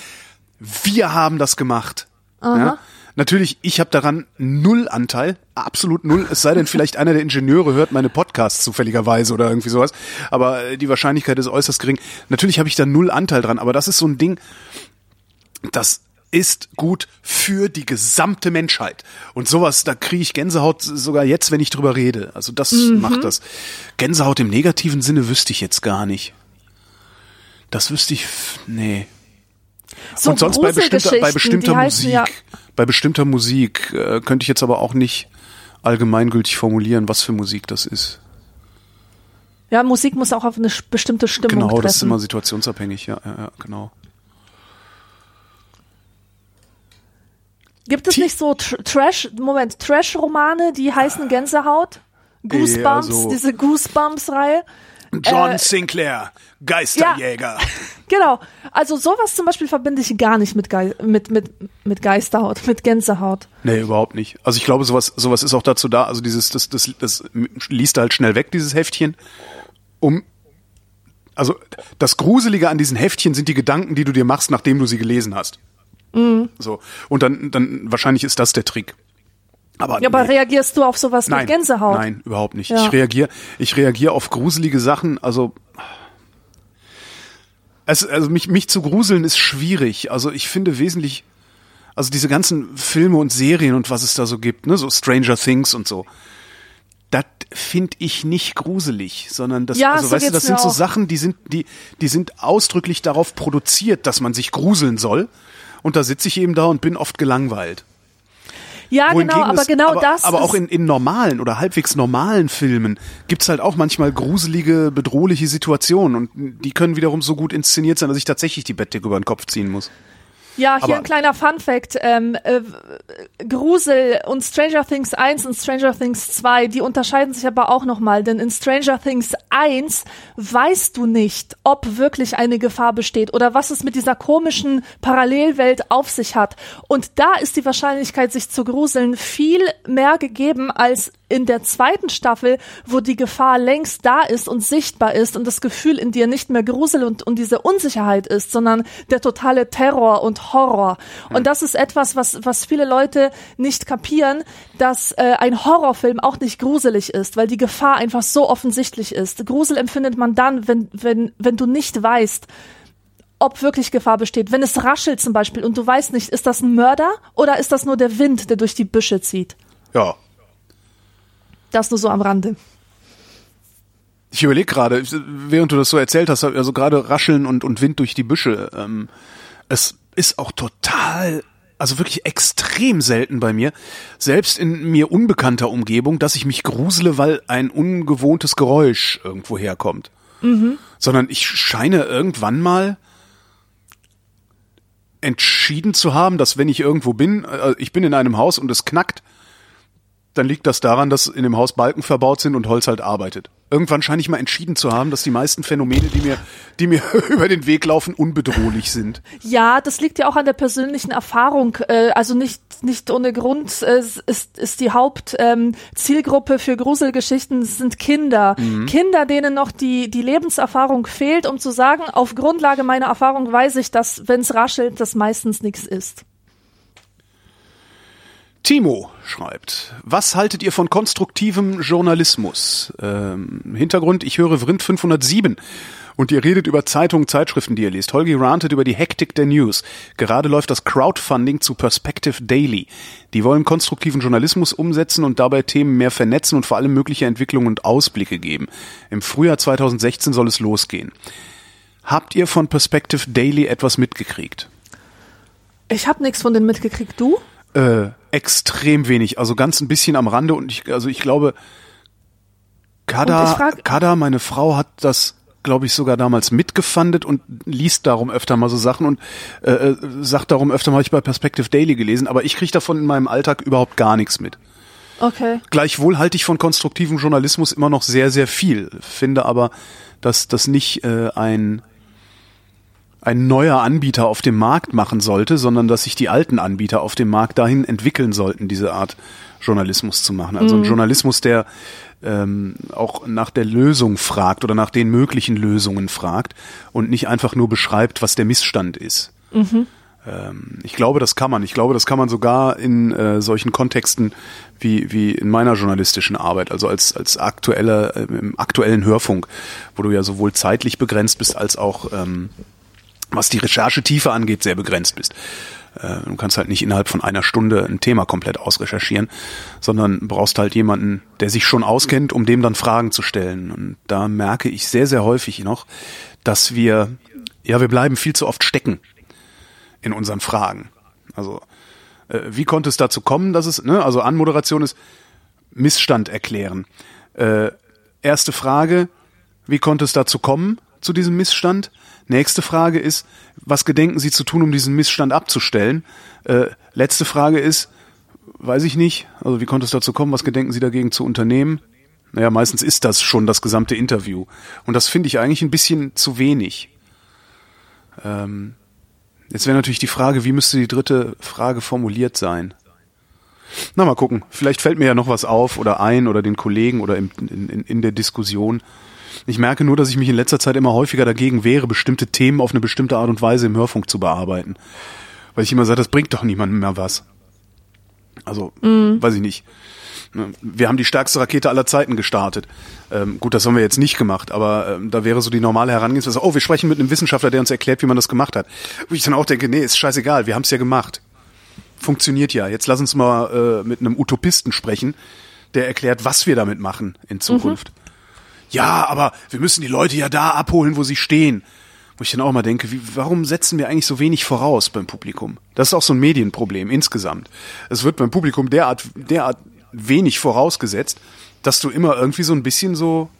wir haben das gemacht. Ja? Natürlich, ich habe daran null Anteil, absolut null, es sei denn, vielleicht einer der Ingenieure hört meine Podcasts zufälligerweise oder irgendwie sowas, aber äh, die Wahrscheinlichkeit ist äußerst gering. Natürlich habe ich da null Anteil dran, aber das ist so ein Ding, das ist gut für die gesamte Menschheit. Und sowas, da kriege ich Gänsehaut sogar jetzt, wenn ich drüber rede. Also das macht das. Gänsehaut im negativen Sinne wüsste ich jetzt gar nicht. Das wüsste ich, nee. So Und sonst bei bestimmter, bei bestimmter Musik, Ja, bei bestimmter Musik äh, könnte ich jetzt aber auch nicht allgemeingültig formulieren, was für Musik das ist. Ja, Musik muss auch auf eine bestimmte Stimmung Genau, treffen. das ist immer situationsabhängig, ja, ja, ja genau. Gibt es Ti- nicht so Tr Trash, Moment, Trash-Romane, die heißen Gänsehaut? Goosebumps, also- diese Goosebumps-Reihe. John Äh, Sinclair, Geisterjäger. Genau. Also sowas zum Beispiel verbinde ich gar nicht mit, Gei mit, mit, mit Geisterhaut, mit Gänsehaut. Nee, überhaupt nicht. Also ich glaube, sowas, sowas ist auch dazu da, also dieses, das, das, das liest halt schnell weg, dieses Heftchen, um also das Gruselige an diesen Heftchen sind die Gedanken, die du dir machst, nachdem du sie gelesen hast. So. Und dann, dann wahrscheinlich ist das der Trick. Aber, Ja, aber nee. reagierst du auf sowas nein, mit Gänsehaut? Nein, überhaupt nicht. Ja. Ich reagiere, ich reagiere auf gruselige Sachen, also es, also mich, mich zu gruseln ist schwierig. Also ich finde wesentlich, also diese ganzen Filme und Serien und was es da so gibt, ne, so Stranger Things und so, das finde ich nicht gruselig, sondern das, Ja, also so weißt du, das sind mir so auch. Sachen, die sind, die, die sind ausdrücklich darauf produziert, dass man sich gruseln soll. Und da sitze ich eben da und bin oft gelangweilt. Ja, genau, aber es- genau aber, das Aber auch in, in normalen oder halbwegs normalen Filmen gibt's halt auch manchmal gruselige, bedrohliche Situationen und die können wiederum so gut inszeniert sein, dass ich tatsächlich die Bettdecke über den Kopf ziehen muss. Ja, hier Aber- ein kleiner Fun-Fact. Ähm, äh, Grusel und Stranger Things 1 und Stranger Things 2, die unterscheiden sich aber auch nochmal, denn in Stranger Things 1 weißt du nicht, ob wirklich eine Gefahr besteht oder was es mit dieser komischen Parallelwelt auf sich hat. Und da ist die Wahrscheinlichkeit, sich zu gruseln, viel mehr gegeben als in der zweiten Staffel, wo die Gefahr längst da ist und sichtbar ist und das Gefühl in dir nicht mehr Grusel und, und diese Unsicherheit ist, sondern der totale Terror und Horror. Und das ist etwas, was, was viele Leute nicht kapieren, dass äh, ein Horrorfilm auch nicht gruselig ist, weil die Gefahr einfach so offensichtlich ist. Grusel empfindet man dann, wenn, wenn, wenn du nicht weißt, ob wirklich Gefahr besteht. Wenn es raschelt zum Beispiel und du weißt nicht, ist das ein Mörder oder ist das nur der Wind, der durch die Büsche zieht? Ja. Das nur so am Rande. Ich überlege gerade, während du das so erzählt hast, also gerade Rascheln und, und Wind durch die Büsche, ähm, es ist auch total, also wirklich extrem selten bei mir, selbst in mir unbekannter Umgebung, dass ich mich grusele, weil ein ungewohntes Geräusch irgendwo herkommt. Sondern ich scheine irgendwann mal entschieden zu haben, dass wenn ich irgendwo bin, äh, ich bin in einem Haus und es knackt, dann liegt das daran, dass in dem Haus Balken verbaut sind und Holz halt arbeitet. Irgendwann scheine ich mal entschieden zu haben, dass die meisten Phänomene, die mir, die mir über den Weg laufen, unbedrohlich sind. Ja, das liegt ja auch an der persönlichen Erfahrung. Äh, also nicht, nicht ohne Grund äh, ist, ist die Hauptzielgruppe ähm, für Gruselgeschichten sind Kinder. Kinder, denen noch die, die Lebenserfahrung fehlt, um zu sagen, auf Grundlage meiner Erfahrung weiß ich, dass, wenn es raschelt, das meistens nichts ist. Timo schreibt, was haltet ihr von konstruktivem Journalismus? Ähm, Hintergrund, ich höre Vrind 507 und ihr redet über Zeitungen, Zeitschriften, die ihr lest. Holgi rantet über die Hektik der News. Gerade läuft das Crowdfunding zu Perspective Daily. Die wollen konstruktiven Journalismus umsetzen und dabei Themen mehr vernetzen und vor allem mögliche Entwicklungen und Ausblicke geben. Im Frühjahr 2016 soll es losgehen. Habt ihr von Perspective Daily etwas mitgekriegt? Ich habe nichts von denen mitgekriegt. Du? Äh, extrem wenig, also ganz ein bisschen am Rande und ich, also ich glaube, Kada, frag- Kada, meine Frau hat das, glaube ich, sogar damals mitgefundet und liest darum öfter mal so Sachen und äh, äh, sagt darum öfter mal, hab ich bei Perspective Daily gelesen, aber ich kriege davon in meinem Alltag überhaupt gar nichts mit. Okay. Gleichwohl halte ich von konstruktivem Journalismus immer noch sehr, sehr viel, finde aber, dass das nicht äh, ein ein neuer Anbieter auf dem Markt machen sollte, sondern dass sich die alten Anbieter auf dem Markt dahin entwickeln sollten, diese Art Journalismus zu machen. Also ein Journalismus, der ähm, auch nach der Lösung fragt oder nach den möglichen Lösungen fragt und nicht einfach nur beschreibt, was der Missstand ist. Ähm, ich glaube, das kann man. Ich glaube, das kann man sogar in äh, solchen Kontexten wie, wie in meiner journalistischen Arbeit, also als, als aktueller, äh, im aktuellen Hörfunk, wo du ja sowohl zeitlich begrenzt bist als auch ähm, was die Recherchetiefe angeht, sehr begrenzt bist. Äh, Du kannst halt nicht innerhalb von einer Stunde ein Thema komplett ausrecherchieren, sondern brauchst halt jemanden, der sich schon auskennt, um dem dann Fragen zu stellen. Und da merke ich sehr, sehr häufig noch, dass wir, ja, wir bleiben viel zu oft stecken in unseren Fragen. Also Äh, wie konnte es dazu kommen, dass es, ne, also Anmoderation ist Missstand erklären. Äh, erste Frage, wie konnte es dazu kommen, zu diesem Missstand? Nächste Frage ist, was gedenken Sie zu tun, um diesen Missstand abzustellen? Äh, letzte Frage ist, weiß ich nicht, also wie konnte es dazu kommen, was gedenken Sie dagegen zu unternehmen? Naja, meistens ist das schon das gesamte Interview. Und das finde ich eigentlich ein bisschen zu wenig. Ähm, jetzt wäre natürlich die Frage, wie müsste die dritte Frage formuliert sein? Na, mal gucken. Vielleicht fällt mir ja noch was auf oder ein oder den Kollegen oder in, in, in der Diskussion. Ich merke nur, dass ich mich in letzter Zeit immer häufiger dagegen wehre, bestimmte Themen auf eine bestimmte Art und Weise im Hörfunk zu bearbeiten. Weil ich immer sage, das bringt doch niemandem mehr was. Also, mm. weiß ich nicht. Ne, wir haben die stärkste Rakete aller Zeiten gestartet. Ähm, gut, das haben wir jetzt nicht gemacht, aber ähm, da wäre so die normale Herangehensweise, oh, wir sprechen mit einem Wissenschaftler, der uns erklärt, wie man das gemacht hat. Wo ich dann auch denke, nee, ist scheißegal, wir haben es ja gemacht. Funktioniert ja. Jetzt lass uns mal äh, mit einem Utopisten sprechen, der erklärt, was wir damit machen in Zukunft. Mhm ja, aber wir müssen die Leute ja da abholen, wo sie stehen. Wo ich dann auch mal denke, wie, warum setzen wir eigentlich so wenig voraus beim Publikum? Das ist auch so ein Medienproblem insgesamt. Es wird beim Publikum derart, derart wenig vorausgesetzt, dass du immer irgendwie so ein bisschen so.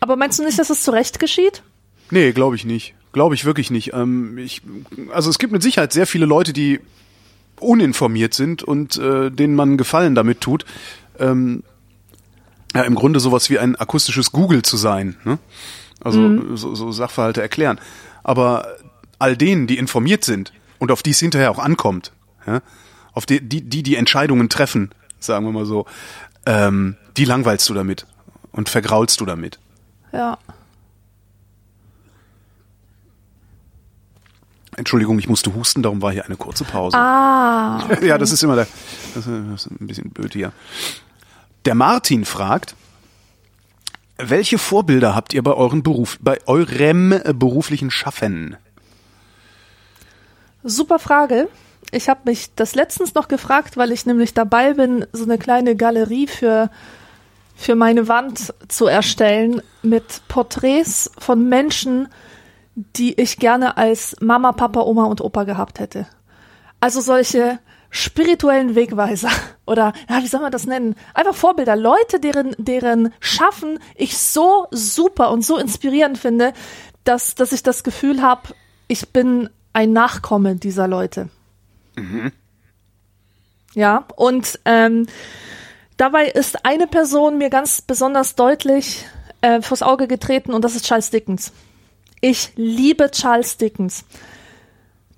Aber meinst du nicht, dass es zurecht geschieht? Nee, glaube ich nicht. Glaube ich wirklich nicht. Ähm, ich, also es gibt mit Sicherheit sehr viele Leute, die uninformiert sind und äh, denen man Gefallen damit tut. Ähm, ja im Grunde sowas wie ein akustisches Google zu sein. Ne? Also mhm. so, so Sachverhalte erklären. Aber all denen, die informiert sind und auf die es hinterher auch ankommt, ja, auf die, die, die die Entscheidungen treffen, sagen wir mal so, ähm, die langweilst du damit und vergraulst du damit. Ja. Entschuldigung, ich musste husten, darum war hier eine kurze Pause. Ah. Okay. ja, das ist immer der, das ist ein bisschen blöd hier. Der Martin fragt, welche Vorbilder habt ihr bei euren Beruf, bei eurem beruflichen Schaffen? Super Frage. Ich habe mich das letztens noch gefragt, weil ich nämlich dabei bin, so eine kleine Galerie für für meine Wand zu erstellen mit Porträts von Menschen, die ich gerne als Mama, Papa, Oma und Opa gehabt hätte. Also solche spirituellen Wegweiser oder ja, wie soll man das nennen? Einfach Vorbilder, Leute, deren deren Schaffen ich so super und so inspirierend finde, dass dass ich das Gefühl habe, ich bin ein Nachkomme dieser Leute. Mhm. Ja, und ähm, dabei ist eine Person mir ganz besonders deutlich äh, vors Auge getreten und das ist Charles Dickens. Ich liebe Charles Dickens.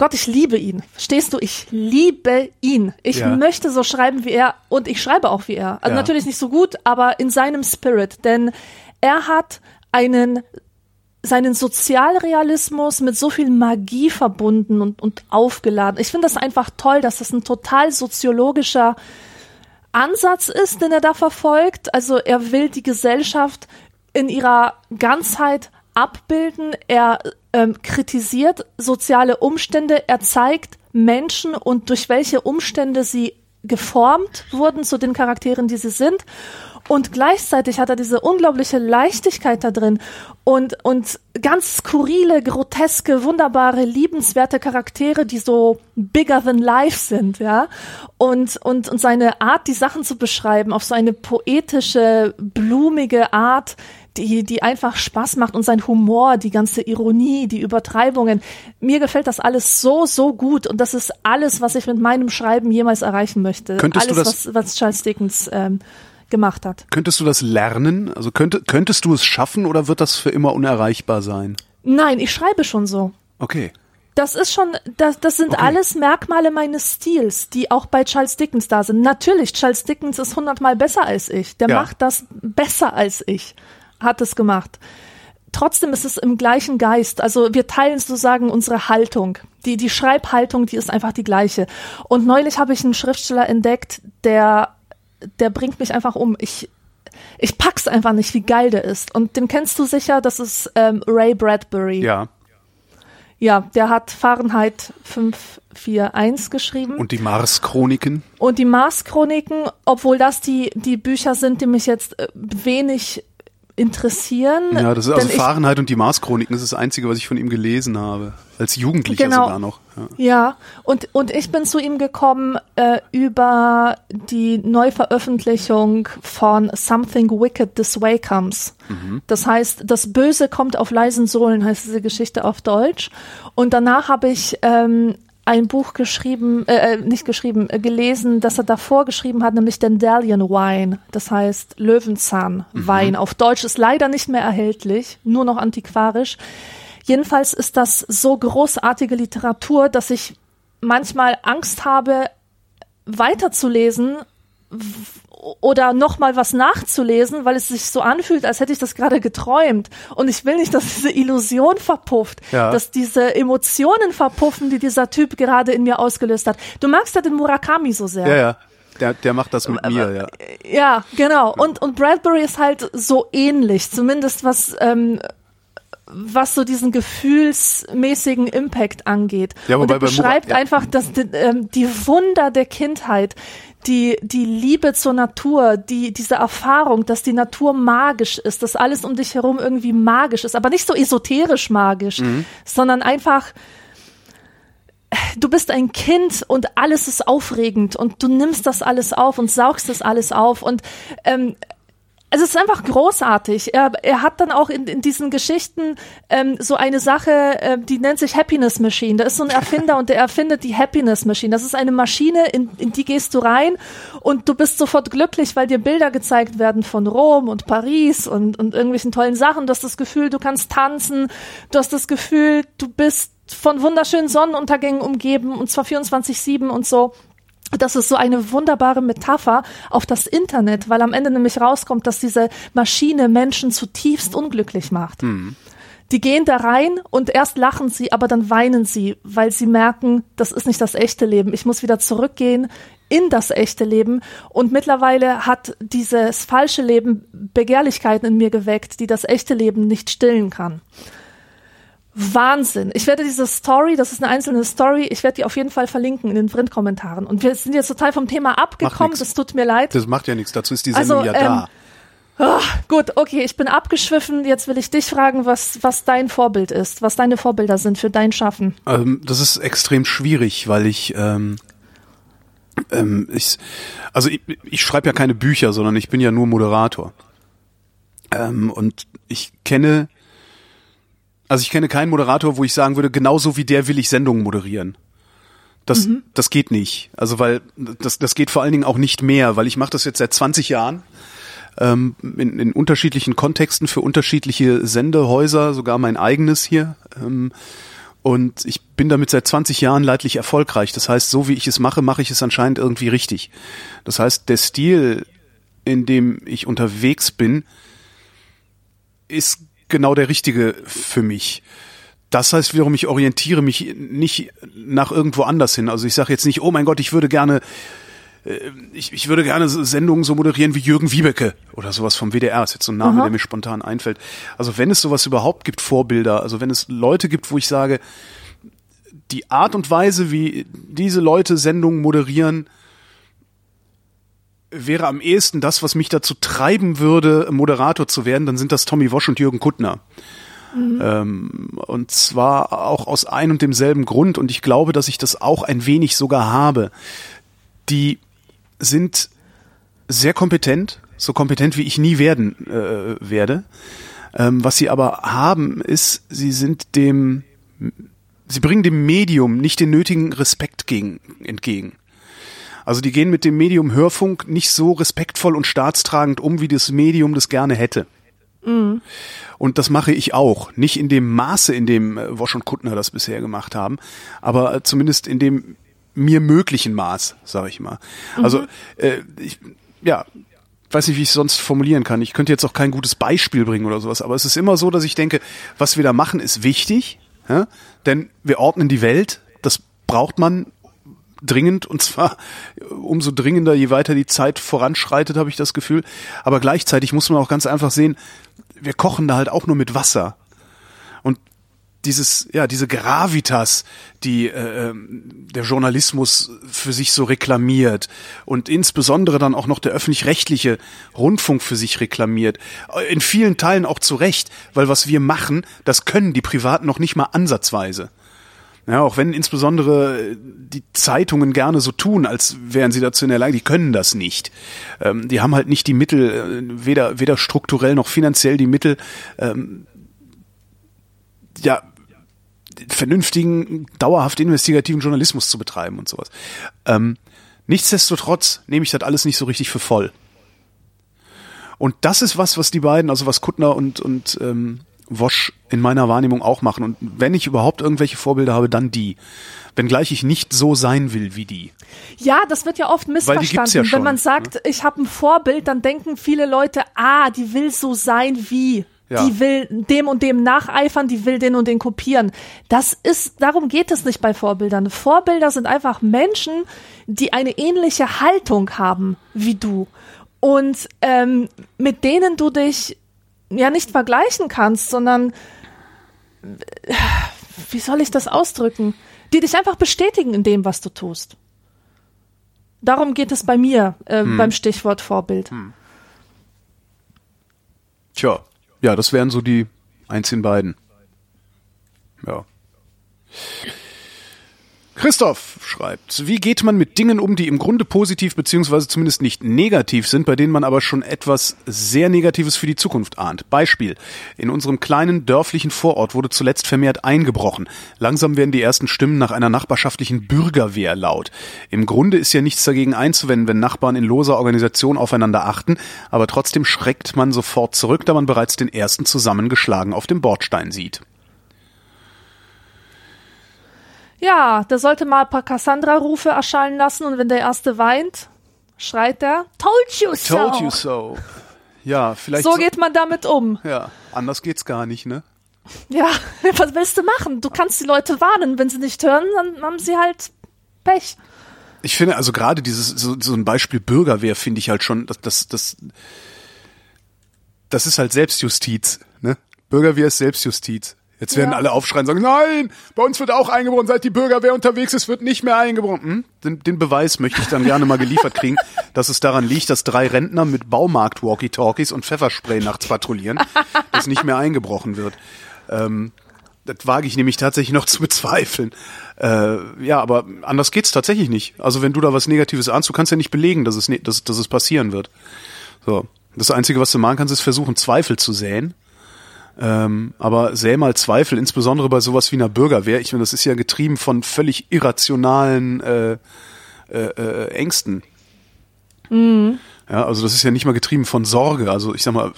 Gott, ich liebe ihn. Verstehst du? Ich liebe ihn. Ich ja. möchte so schreiben wie er und ich schreibe auch wie er. Also ja. natürlich nicht so gut, aber in seinem Spirit. Denn er hat einen seinen Sozialrealismus mit so viel Magie verbunden und, und aufgeladen. Ich finde das einfach toll, dass das ein total soziologischer Ansatz ist, den er da verfolgt. Also er will die Gesellschaft in ihrer Ganzheit abbilden. Er ähm, kritisiert soziale Umstände, er zeigt Menschen und durch welche Umstände sie geformt wurden zu den Charakteren, die sie sind. Und gleichzeitig hat er diese unglaubliche Leichtigkeit da drin und, und ganz skurrile, groteske, wunderbare, liebenswerte Charaktere, die so bigger than life sind, ja. Und, und, und seine Art, die Sachen zu beschreiben, auf so eine poetische, blumige Art, die, die einfach Spaß macht und sein Humor, die ganze Ironie, die Übertreibungen. Mir gefällt das alles so, so gut und das ist alles, was ich mit meinem Schreiben jemals erreichen möchte. Könntest alles, du das, was, was Charles Dickens ähm, gemacht hat. Könntest du das lernen? Also könnte, könntest du es schaffen oder wird das für immer unerreichbar sein? Nein, ich schreibe schon so. Okay. Das ist schon, das, das sind okay. alles Merkmale meines Stils, die auch bei Charles Dickens da sind. Natürlich, Charles Dickens ist hundertmal besser als ich. Der ja. macht das besser als ich hat es gemacht. Trotzdem ist es im gleichen Geist. Also wir teilen sozusagen unsere Haltung. Die, die Schreibhaltung, die ist einfach die gleiche. Und neulich habe ich einen Schriftsteller entdeckt, der, der bringt mich einfach um. Ich, ich pack's einfach nicht, wie geil der ist. Und den kennst du sicher, das ist ähm, Ray Bradbury. Ja. Ja, der hat Fahrenheit 541 geschrieben. Und die Mars-Chroniken? Und die Mars-Chroniken, obwohl das die, die Bücher sind, die mich jetzt äh, wenig interessieren. Ja, das ist also Fahrenheit und die Mars-Chroniken, das ist das Einzige, was ich von ihm gelesen habe. Als Jugendlicher Genau. sogar noch. Ja. Ja, und, und ich bin zu ihm gekommen äh, über die Neuveröffentlichung von Something Wicked This Way Comes. Das heißt, das Böse kommt auf leisen Sohlen, heißt diese Geschichte auf Deutsch. Und danach habe ich ähm, ein Buch geschrieben, äh, äh, nicht geschrieben, äh, gelesen, das er davor geschrieben hat, nämlich Dandelion Wine. Das heißt Löwenzahn Wein. Auf Deutsch ist leider nicht mehr erhältlich, nur noch antiquarisch. Jedenfalls ist das so großartige Literatur, dass ich manchmal Angst habe, weiterzulesen oder nochmal was nachzulesen, weil es sich so anfühlt, als hätte ich das gerade geträumt. Und ich will nicht, dass diese Illusion verpufft, Ja. dass diese Emotionen verpuffen, die dieser Typ gerade in mir ausgelöst hat. Du magst ja den Murakami so sehr. ja, ja. Der, der macht das mit mir, ja. Ja, genau. Und, und Bradbury ist halt so ähnlich, zumindest was, ähm, was so diesen gefühlsmäßigen Impact angeht. Ja, und er beschreibt ja. einfach dass die, ähm, die Wunder der Kindheit, die, die Liebe zur Natur, die, diese Erfahrung, dass die Natur magisch ist, dass alles um dich herum irgendwie magisch ist, aber nicht so esoterisch magisch, Mhm. sondern einfach du bist ein Kind und alles ist aufregend und du nimmst das alles auf und saugst das alles auf und ähm, es ist einfach großartig. Er, er hat dann auch in, in diesen Geschichten ähm, so eine Sache, äh, die nennt sich Happiness Machine. Da ist so ein Erfinder und der erfindet die Happiness Machine. Das ist eine Maschine, in, in die gehst du rein und du bist sofort glücklich, weil dir Bilder gezeigt werden von Rom und Paris und, und irgendwelchen tollen Sachen. Du hast das Gefühl, du kannst tanzen. Du hast das Gefühl, du bist von wunderschönen Sonnenuntergängen umgeben und zwar 24-7 und so. Das ist so eine wunderbare Metapher auf das Internet, weil am Ende nämlich rauskommt, dass diese Maschine Menschen zutiefst unglücklich macht. Die gehen da rein und erst lachen sie, aber dann weinen sie, weil sie merken, das ist nicht das echte Leben. Ich muss wieder zurückgehen in das echte Leben. Und mittlerweile hat dieses falsche Leben Begehrlichkeiten in mir geweckt, die das echte Leben nicht stillen kann. Wahnsinn. Ich werde diese Story, das ist eine einzelne Story, ich werde die auf jeden Fall verlinken in den Print-Kommentaren. Und wir sind jetzt total vom Thema abgekommen, das tut mir leid. Das macht ja nichts, dazu ist die Also, Sendung ja da. Gut, okay, ich bin abgeschwiffen. Jetzt will ich dich fragen, was, was dein Vorbild ist, was deine Vorbilder sind für dein Schaffen. Ähm, das ist extrem schwierig, weil ich, ähm, ähm, ich also ich, ich schreibe ja keine Bücher, sondern ich bin ja nur Moderator. Ähm, und ich kenne, also ich kenne keinen Moderator, wo ich sagen würde, genauso wie der will ich Sendungen moderieren. Das, das geht nicht. Also weil das, das geht vor allen Dingen auch nicht mehr, weil ich mache das jetzt seit 20 Jahren ähm, in, in unterschiedlichen Kontexten für unterschiedliche Sendehäuser, sogar mein eigenes hier. Ähm, und ich bin damit seit 20 Jahren leidlich erfolgreich. Das heißt, so wie ich es mache, mache ich es anscheinend irgendwie richtig. Das heißt, der Stil, in dem ich unterwegs bin, ist genau der richtige für mich. Das heißt wiederum, ich orientiere mich nicht nach irgendwo anders hin. Also ich sage jetzt nicht, oh mein Gott, ich würde gerne ich, ich würde gerne Sendungen so moderieren wie Jürgen Wiebeke oder sowas vom WDR. Ist jetzt so ein Name, der mir spontan einfällt. Also wenn es sowas überhaupt gibt, Vorbilder, also wenn es Leute gibt, wo ich sage, die Art und Weise, wie diese Leute Sendungen moderieren, wäre am ehesten das, was mich dazu treiben würde, Moderator zu werden, dann sind das Tommy Wosch und Jürgen Kuttner. Ähm, und zwar auch aus ein und demselben Grund. Und ich glaube, dass ich das auch ein wenig sogar habe. Die sind sehr kompetent, so kompetent wie ich nie werden äh, werde. Ähm, was sie aber haben, ist, sie sind dem, sie bringen dem Medium nicht den nötigen Respekt gegen, entgegen. Also die gehen mit dem Medium Hörfunk nicht so respektvoll und staatstragend um, wie das Medium das gerne hätte. Und das mache ich auch. Nicht in dem Maße, in dem äh, Wosch und Kuttner das bisher gemacht haben, aber äh, zumindest in dem mir möglichen Maß, sage ich mal. Also äh, ich, ja, weiß nicht, wie ich es sonst formulieren kann. Ich könnte jetzt auch kein gutes Beispiel bringen oder sowas, aber es ist immer so, dass ich denke, was wir da machen, ist wichtig, ja? denn wir ordnen die Welt. Das braucht man dringend und zwar umso dringender, je weiter die Zeit voranschreitet, habe ich das Gefühl. Aber gleichzeitig muss man auch ganz einfach sehen, wir kochen da halt auch nur mit Wasser. Und dieses, ja, diese Gravitas, die äh, ähm, der Journalismus für sich so reklamiert und insbesondere dann auch noch der öffentlich-rechtliche Rundfunk für sich reklamiert. In vielen Teilen auch zu Recht, weil was wir machen, das können die Privaten noch nicht mal ansatzweise. Ja, auch wenn insbesondere die Zeitungen gerne so tun, als wären sie dazu in der Lage, die können das nicht. Ähm, die haben halt nicht die Mittel, äh, weder, weder strukturell noch finanziell die Mittel, ähm, ja, vernünftigen, dauerhaft investigativen Journalismus zu betreiben und sowas. Ähm, nichtsdestotrotz nehme ich das alles nicht so richtig für voll. Und das ist was, was die beiden, also was Kuttner und, und ähm, Wosch in meiner Wahrnehmung auch machen. Und wenn ich überhaupt irgendwelche Vorbilder habe, dann die. Wenngleich ich nicht so sein will wie die. Ja, das wird ja oft missverstanden. Ja schon, Wenn man sagt, ne? ich habe ein Vorbild, dann denken viele Leute, ah, die will so sein wie. Ja. Die will dem und dem nacheifern, die will den und den kopieren. Das ist, darum geht es nicht bei Vorbildern. Vorbilder sind einfach Menschen, die eine ähnliche Haltung haben wie du und ähm, mit denen du dich ja nicht vergleichen kannst, sondern wie soll ich das ausdrücken? Die dich einfach bestätigen in dem, was du tust. Darum geht es bei mir äh, hm. beim Stichwort Vorbild. Hm. Tja, ja, das wären so die einzigen beiden. Ja. Christoph schreibt, wie geht man mit Dingen um, die im Grunde positiv beziehungsweise zumindest nicht negativ sind, bei denen man aber schon etwas sehr Negatives für die Zukunft ahnt? Beispiel. In unserem kleinen dörflichen Vorort wurde zuletzt vermehrt eingebrochen. Langsam werden die ersten Stimmen nach einer nachbarschaftlichen Bürgerwehr laut. Im Grunde ist ja nichts dagegen einzuwenden, wenn Nachbarn in loser Organisation aufeinander achten, aber trotzdem schreckt man sofort zurück, da man bereits den ersten zusammengeschlagen auf dem Bordstein sieht. Ja, der sollte mal ein paar Cassandra-Rufe erschallen lassen und wenn der Erste weint, schreit er, Told you so. Told you so. Ja, vielleicht. So geht man damit um. Ja, anders geht's gar nicht, ne? Ja, was willst du machen? Du kannst die Leute warnen. Wenn sie nicht hören, dann haben sie halt Pech. Ich finde also gerade dieses, so, so ein Beispiel Bürgerwehr finde ich halt schon, das, das, das, das ist halt Selbstjustiz, ne? Bürgerwehr ist Selbstjustiz. Jetzt werden ja. alle aufschreien und sagen, nein, bei uns wird auch eingebrochen, seit die Bürgerwehr unterwegs ist, wird nicht mehr eingebrochen. Hm? Den, den Beweis möchte ich dann gerne mal geliefert kriegen, dass es daran liegt, dass drei Rentner mit Baumarkt-Walkie-Talkies und Pfefferspray nachts patrouillieren, dass nicht mehr eingebrochen wird. Ähm, das wage ich nämlich tatsächlich noch zu bezweifeln. Äh, ja, aber anders geht's tatsächlich nicht. Also wenn du da was Negatives ahnst, du kannst ja nicht belegen, dass es, ne, dass, dass es passieren wird. So. Das Einzige, was du machen kannst, ist versuchen, Zweifel zu säen ähm, aber säh mal Zweifel, insbesondere bei sowas wie einer Bürgerwehr. Ich meine, das ist ja getrieben von völlig irrationalen äh, äh, äh, Ängsten. Mhm. Ja, also das ist ja nicht mal getrieben von Sorge. Also ich sag mal,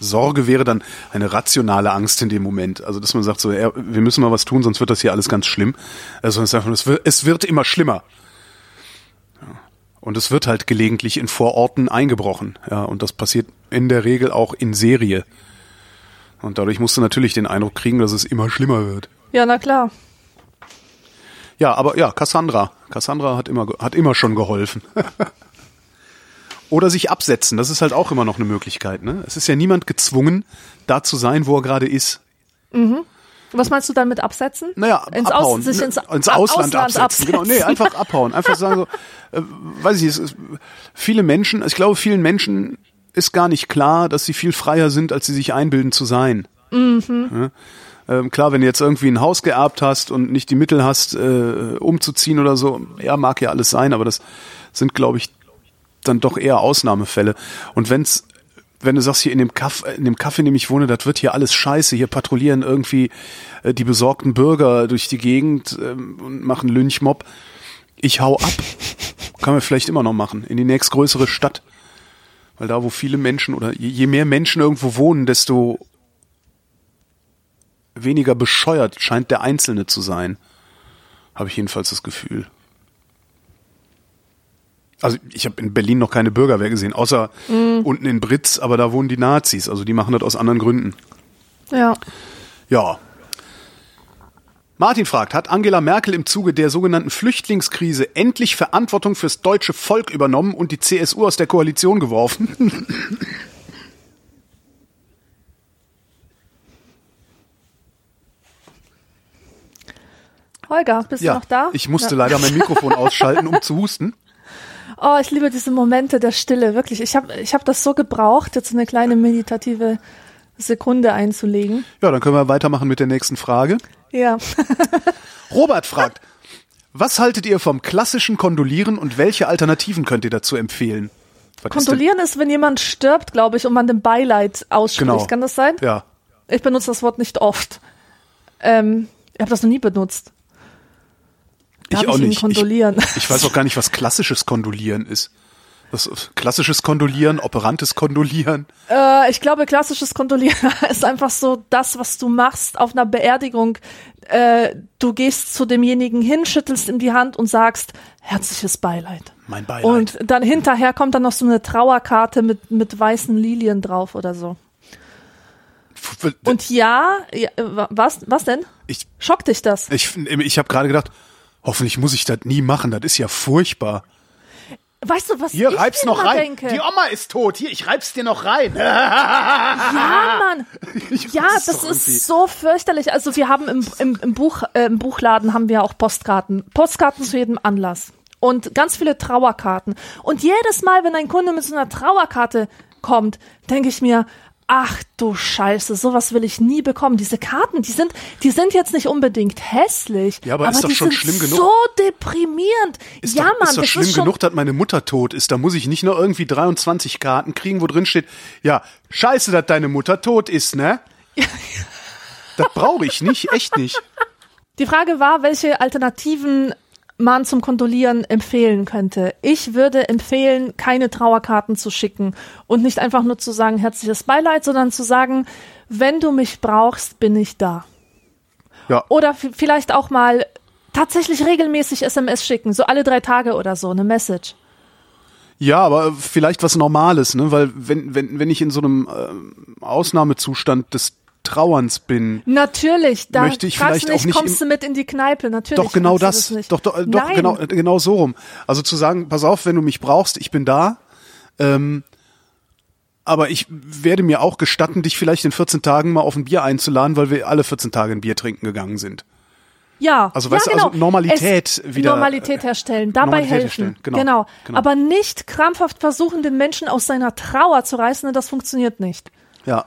Sorge wäre dann eine rationale Angst in dem Moment. Also dass man sagt so, ja, wir müssen mal was tun, sonst wird das hier alles ganz schlimm. Also es wird, es wird immer schlimmer. Und es wird halt gelegentlich in Vororten eingebrochen. Ja, und das passiert in der Regel auch in Serie. Und dadurch musst du natürlich den Eindruck kriegen, dass es immer schlimmer wird. Ja, na klar. Ja, aber ja, Cassandra. Cassandra hat immer, hat immer schon geholfen. Oder sich absetzen, das ist halt auch immer noch eine Möglichkeit. Ne? Es ist ja niemand gezwungen, da zu sein, wo er gerade ist. Mhm. Was meinst du dann mit absetzen? Naja, ins abhauen. Aus, sich ins, ins Ausland, Ausland absetzen. absetzen. Genau, nee, einfach abhauen. Einfach sagen so, äh, weiß ich, es ist, viele Menschen, ich glaube, vielen Menschen ist gar nicht klar, dass sie viel freier sind, als sie sich einbilden zu sein. Mhm. Ja? Ähm, klar, wenn du jetzt irgendwie ein Haus geerbt hast und nicht die Mittel hast, äh, umzuziehen oder so, ja, mag ja alles sein, aber das sind, glaube ich, dann doch eher Ausnahmefälle. Und wenn's, wenn du sagst, hier in dem Kaff, in dem Kaff, in dem ich wohne, das wird hier alles scheiße, hier patrouillieren irgendwie äh, die besorgten Bürger durch die Gegend äh, und machen Lynchmob. Ich hau ab. Kann man vielleicht immer noch machen. In die nächstgrößere Stadt. Weil da, wo viele Menschen oder je mehr Menschen irgendwo wohnen, desto weniger bescheuert scheint der Einzelne zu sein. Habe ich jedenfalls das Gefühl. Also ich habe in Berlin noch keine Bürgerwehr gesehen, außer mm. unten in Britz, aber da wohnen die Nazis, also die machen das aus anderen Gründen. Ja. Ja, Martin fragt, hat Angela Merkel im Zuge der sogenannten Flüchtlingskrise endlich Verantwortung fürs deutsche Volk übernommen und die CSU aus der Koalition geworfen? Holger, bist Ja, du noch da? ich musste Ja. leider mein Mikrofon ausschalten, um zu husten. Oh, ich liebe diese Momente der Stille, wirklich. Ich habe ich hab das so gebraucht, jetzt eine kleine meditative Sekunde einzulegen. Ja, dann können wir weitermachen mit der nächsten Frage. Ja. Robert fragt, was haltet ihr vom klassischen Kondolieren und welche Alternativen könnt ihr dazu empfehlen? Was ist Kondolieren ist, wenn jemand stirbt, glaube ich, und man dem Beileid ausspricht. Genau. Kann das sein? Ja. Ich benutze das Wort nicht oft. Ähm, ich habe das noch nie benutzt. Darf ich auch ich nicht. kondolieren? Ich, ich weiß auch gar nicht, was klassisches Kondolieren ist. Was, klassisches Kondolieren, operantes Kondolieren. Äh, ich glaube, klassisches Kondolieren ist einfach so das, was du machst auf einer Beerdigung. Äh, du gehst zu demjenigen hin, schüttelst ihm die Hand und sagst herzliches Beileid. Mein Beileid. Und dann hinterher kommt dann noch so eine Trauerkarte mit, mit weißen Lilien drauf oder so. Und ja, ja wa- was, was denn? ich, Schockt dich das? ich, ich habe gerade gedacht, hoffentlich muss ich das nie machen. Das ist ja furchtbar. Weißt du, was Hier, ich reib's noch rein. denke? Die Oma ist tot. Hier, ich reib's dir noch rein. Ja, Mann. Ja, das irgendwie. ist so fürchterlich. Also wir haben im, im, im, Buch, äh, im Buchladen haben wir auch Postkarten. Postkarten zu jedem Anlass. Und ganz viele Trauerkarten. Und jedes Mal, wenn ein Kunde mit so einer Trauerkarte kommt, denke ich mir, ach du Scheiße, sowas will ich nie bekommen. Diese Karten, die sind, die sind jetzt nicht unbedingt hässlich. Ja, aber ist doch die schon sind schlimm genug. so deprimierend. Ist ja, doch, Mann, ist doch das schlimm ist schon, genug, dass meine Mutter tot ist. Da muss ich nicht nur irgendwie 23 Karten kriegen, wo drin steht, ja, scheiße, dass deine Mutter tot ist, ne? Das brauche ich nicht, echt nicht. Die Frage war, welche Alternativen man zum Kondolieren empfehlen könnte. Ich würde empfehlen, keine Trauerkarten zu schicken und nicht einfach nur zu sagen herzliches Beileid, sondern zu sagen, wenn du mich brauchst, bin ich da. Ja, Oder vielleicht auch mal tatsächlich regelmäßig SMS schicken, so alle drei Tage oder so, eine Message. ja, aber vielleicht was Normales, ne? Weil wenn wenn wenn ich in so einem ähm, Ausnahmezustand des Trauerns bin, Natürlich, da Möchte ich vielleicht nicht, auch nicht kommst du mit in die Kneipe, natürlich. doch genau das, nicht. doch doch, äh, doch genau äh, genau so rum. Also zu sagen, pass auf, wenn du mich brauchst, ich bin da. Ähm, aber ich werde mir auch gestatten, dich vielleicht in 14 Tagen mal auf ein Bier einzuladen, weil wir alle 14 Tage ein Bier trinken gegangen sind. Ja, Also, ja, weißt du, genau. also Normalität es, wieder- Normalität herstellen, dabei Normalität helfen. herstellen, genau, genau. genau. Aber nicht krampfhaft versuchen, den Menschen aus seiner Trauer zu reißen, denn das funktioniert nicht. Ja.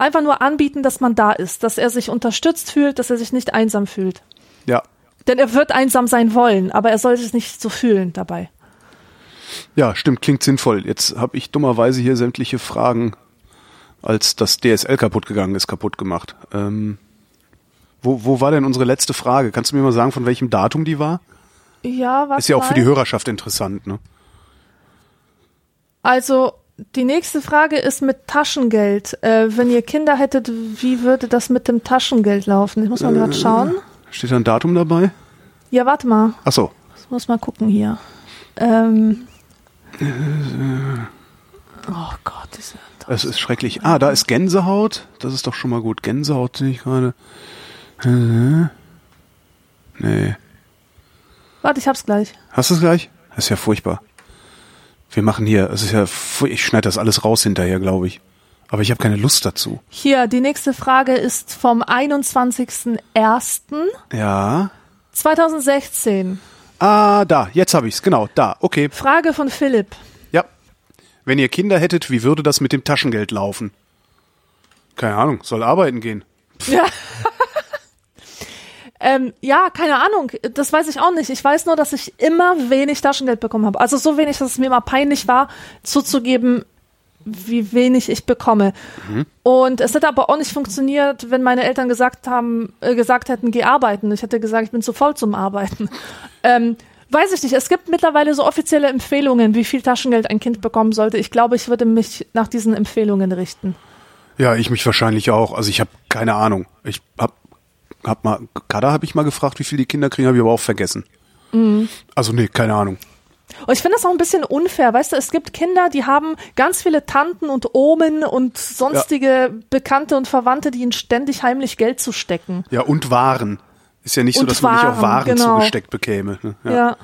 Einfach nur anbieten, dass man da ist, dass er sich unterstützt fühlt, dass er sich nicht einsam fühlt. Ja. Denn er wird einsam sein wollen, aber er soll sich nicht so fühlen dabei. Ja, stimmt, klingt sinnvoll. Jetzt habe ich dummerweise hier sämtliche Fragen, als das DSL kaputt gegangen ist, kaputt gemacht. Ähm, wo, wo war denn unsere letzte Frage? Kannst du mir mal sagen, von welchem Datum die war? Ja, was Ist ja auch für die Hörerschaft interessant, ne? Also, die nächste Frage ist mit Taschengeld. Äh, wenn ihr Kinder hättet, wie würde das mit dem Taschengeld laufen? Ich muss mal Äh. gerade schauen. Steht da ein Datum dabei? Ja, warte mal. Ach so. Ich muss mal gucken hier. Ähm. Oh Gott, diese. Es ist schrecklich. Ah, da ist Gänsehaut. Das ist doch schon mal gut. Gänsehaut sehe ich gerade. Äh, Nee. Warte, ich hab's gleich. Hast du es gleich? Das ist ja furchtbar. Wir machen hier, es ist ja, ich schneide das alles raus hinterher, glaube ich. Aber ich habe keine Lust dazu. Hier, die nächste Frage ist vom 21.01.2016. Ja. 2016. Ah, da, jetzt habe ich's. Genau, da. Okay. Frage von Philipp. Ja. Wenn ihr Kinder hättet, wie würde das mit dem Taschengeld laufen? Keine Ahnung, soll arbeiten gehen. Ja. ähm, ja, keine Ahnung. Das weiß ich auch nicht. Ich weiß nur, dass ich immer wenig Taschengeld bekommen habe. Also so wenig, dass es mir immer peinlich war, zuzugeben, wie wenig ich bekomme. Und es hätte aber auch nicht funktioniert, wenn meine Eltern gesagt haben, äh, gesagt hätten, geh arbeiten. Ich hätte gesagt, ich bin zu voll zum Arbeiten. ähm, weiß ich nicht. Es gibt mittlerweile so offizielle Empfehlungen, wie viel Taschengeld ein Kind bekommen sollte. Ich glaube, ich würde mich nach diesen Empfehlungen richten. Ja, ich mich wahrscheinlich auch. Also ich habe keine Ahnung. Ich hab, hab mal, Kada habe ich mal gefragt, wie viel die Kinder kriegen, habe ich aber auch vergessen. Also nee, keine Ahnung. Und ich finde das auch ein bisschen unfair, weißt du, es gibt Kinder, die haben ganz viele Tanten und Omen und sonstige Bekannte und Verwandte, die ihnen ständig heimlich Geld zustecken. Ja, und Waren. Ist ja nicht so, Und dass man nicht auch Waren, Waren genau. zugesteckt bekäme. Ne? Ja.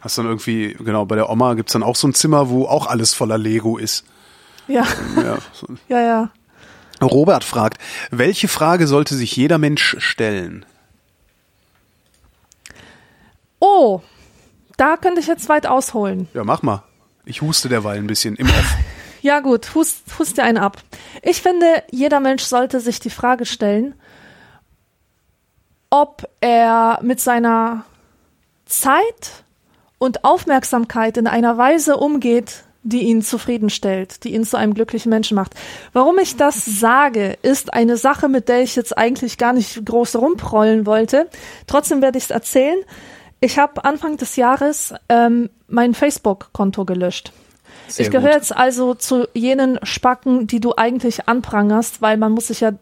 Hast dann irgendwie, genau, bei der Oma gibt's dann auch so ein Zimmer, wo auch alles voller Lego ist. Ja, Ja, so. ja, ja. Robert fragt, welche Frage sollte sich jeder Mensch stellen? Oh, da könnte ich jetzt weit ausholen. Ja, mach mal. Ich huste derweil ein bisschen im Off. Ja gut, hust, hust dir einen ab. Ich finde, jeder Mensch sollte sich die Frage stellen, ob er mit seiner Zeit und Aufmerksamkeit in einer Weise umgeht, die ihn zufriedenstellt, die ihn zu einem glücklichen Menschen macht. Warum ich das sage, ist eine Sache, mit der ich jetzt eigentlich gar nicht groß rumprollen wollte. Trotzdem werde ich es erzählen. Ich habe Anfang des Jahres ähm, mein Facebook-Konto gelöscht. Sehr ich gehöre jetzt also zu jenen Spacken, die du eigentlich anprangerst, weil man muss sich ja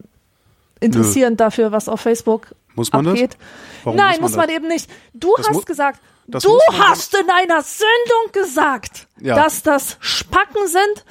interessieren dafür, was auf Facebook Muss man das? abgeht. Warum Nein, muss man muss man, das? eben nicht. Du Das hast gesagt, das du hast in einer Sendung gesagt, Ja. dass das Spacken sind,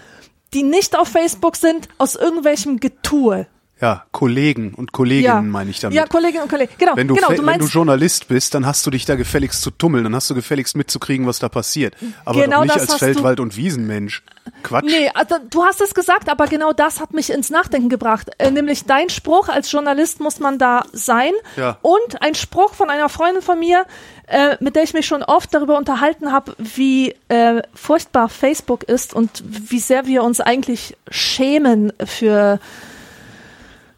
die nicht auf Facebook sind, aus irgendwelchem Getue. Ja, Kollegen und Kolleginnen Ja, meine ich damit. ja, Kolleginnen und Kollegen. Genau, wenn du, genau. Du wenn du Journalist bist, dann hast du dich da gefälligst zu tummeln, dann hast du gefälligst mitzukriegen, was da passiert. Aber Genau doch nicht als Feldwald- und Wiesenmensch. Quatsch. Nee, also, du hast es gesagt, aber genau das hat mich ins Nachdenken gebracht. Äh, nämlich dein Spruch, als Journalist muss man da sein. Ja. Und ein Spruch von einer Freundin von mir, äh, mit der ich mich schon oft darüber unterhalten habe, wie äh, furchtbar Facebook ist und wie sehr wir uns eigentlich schämen für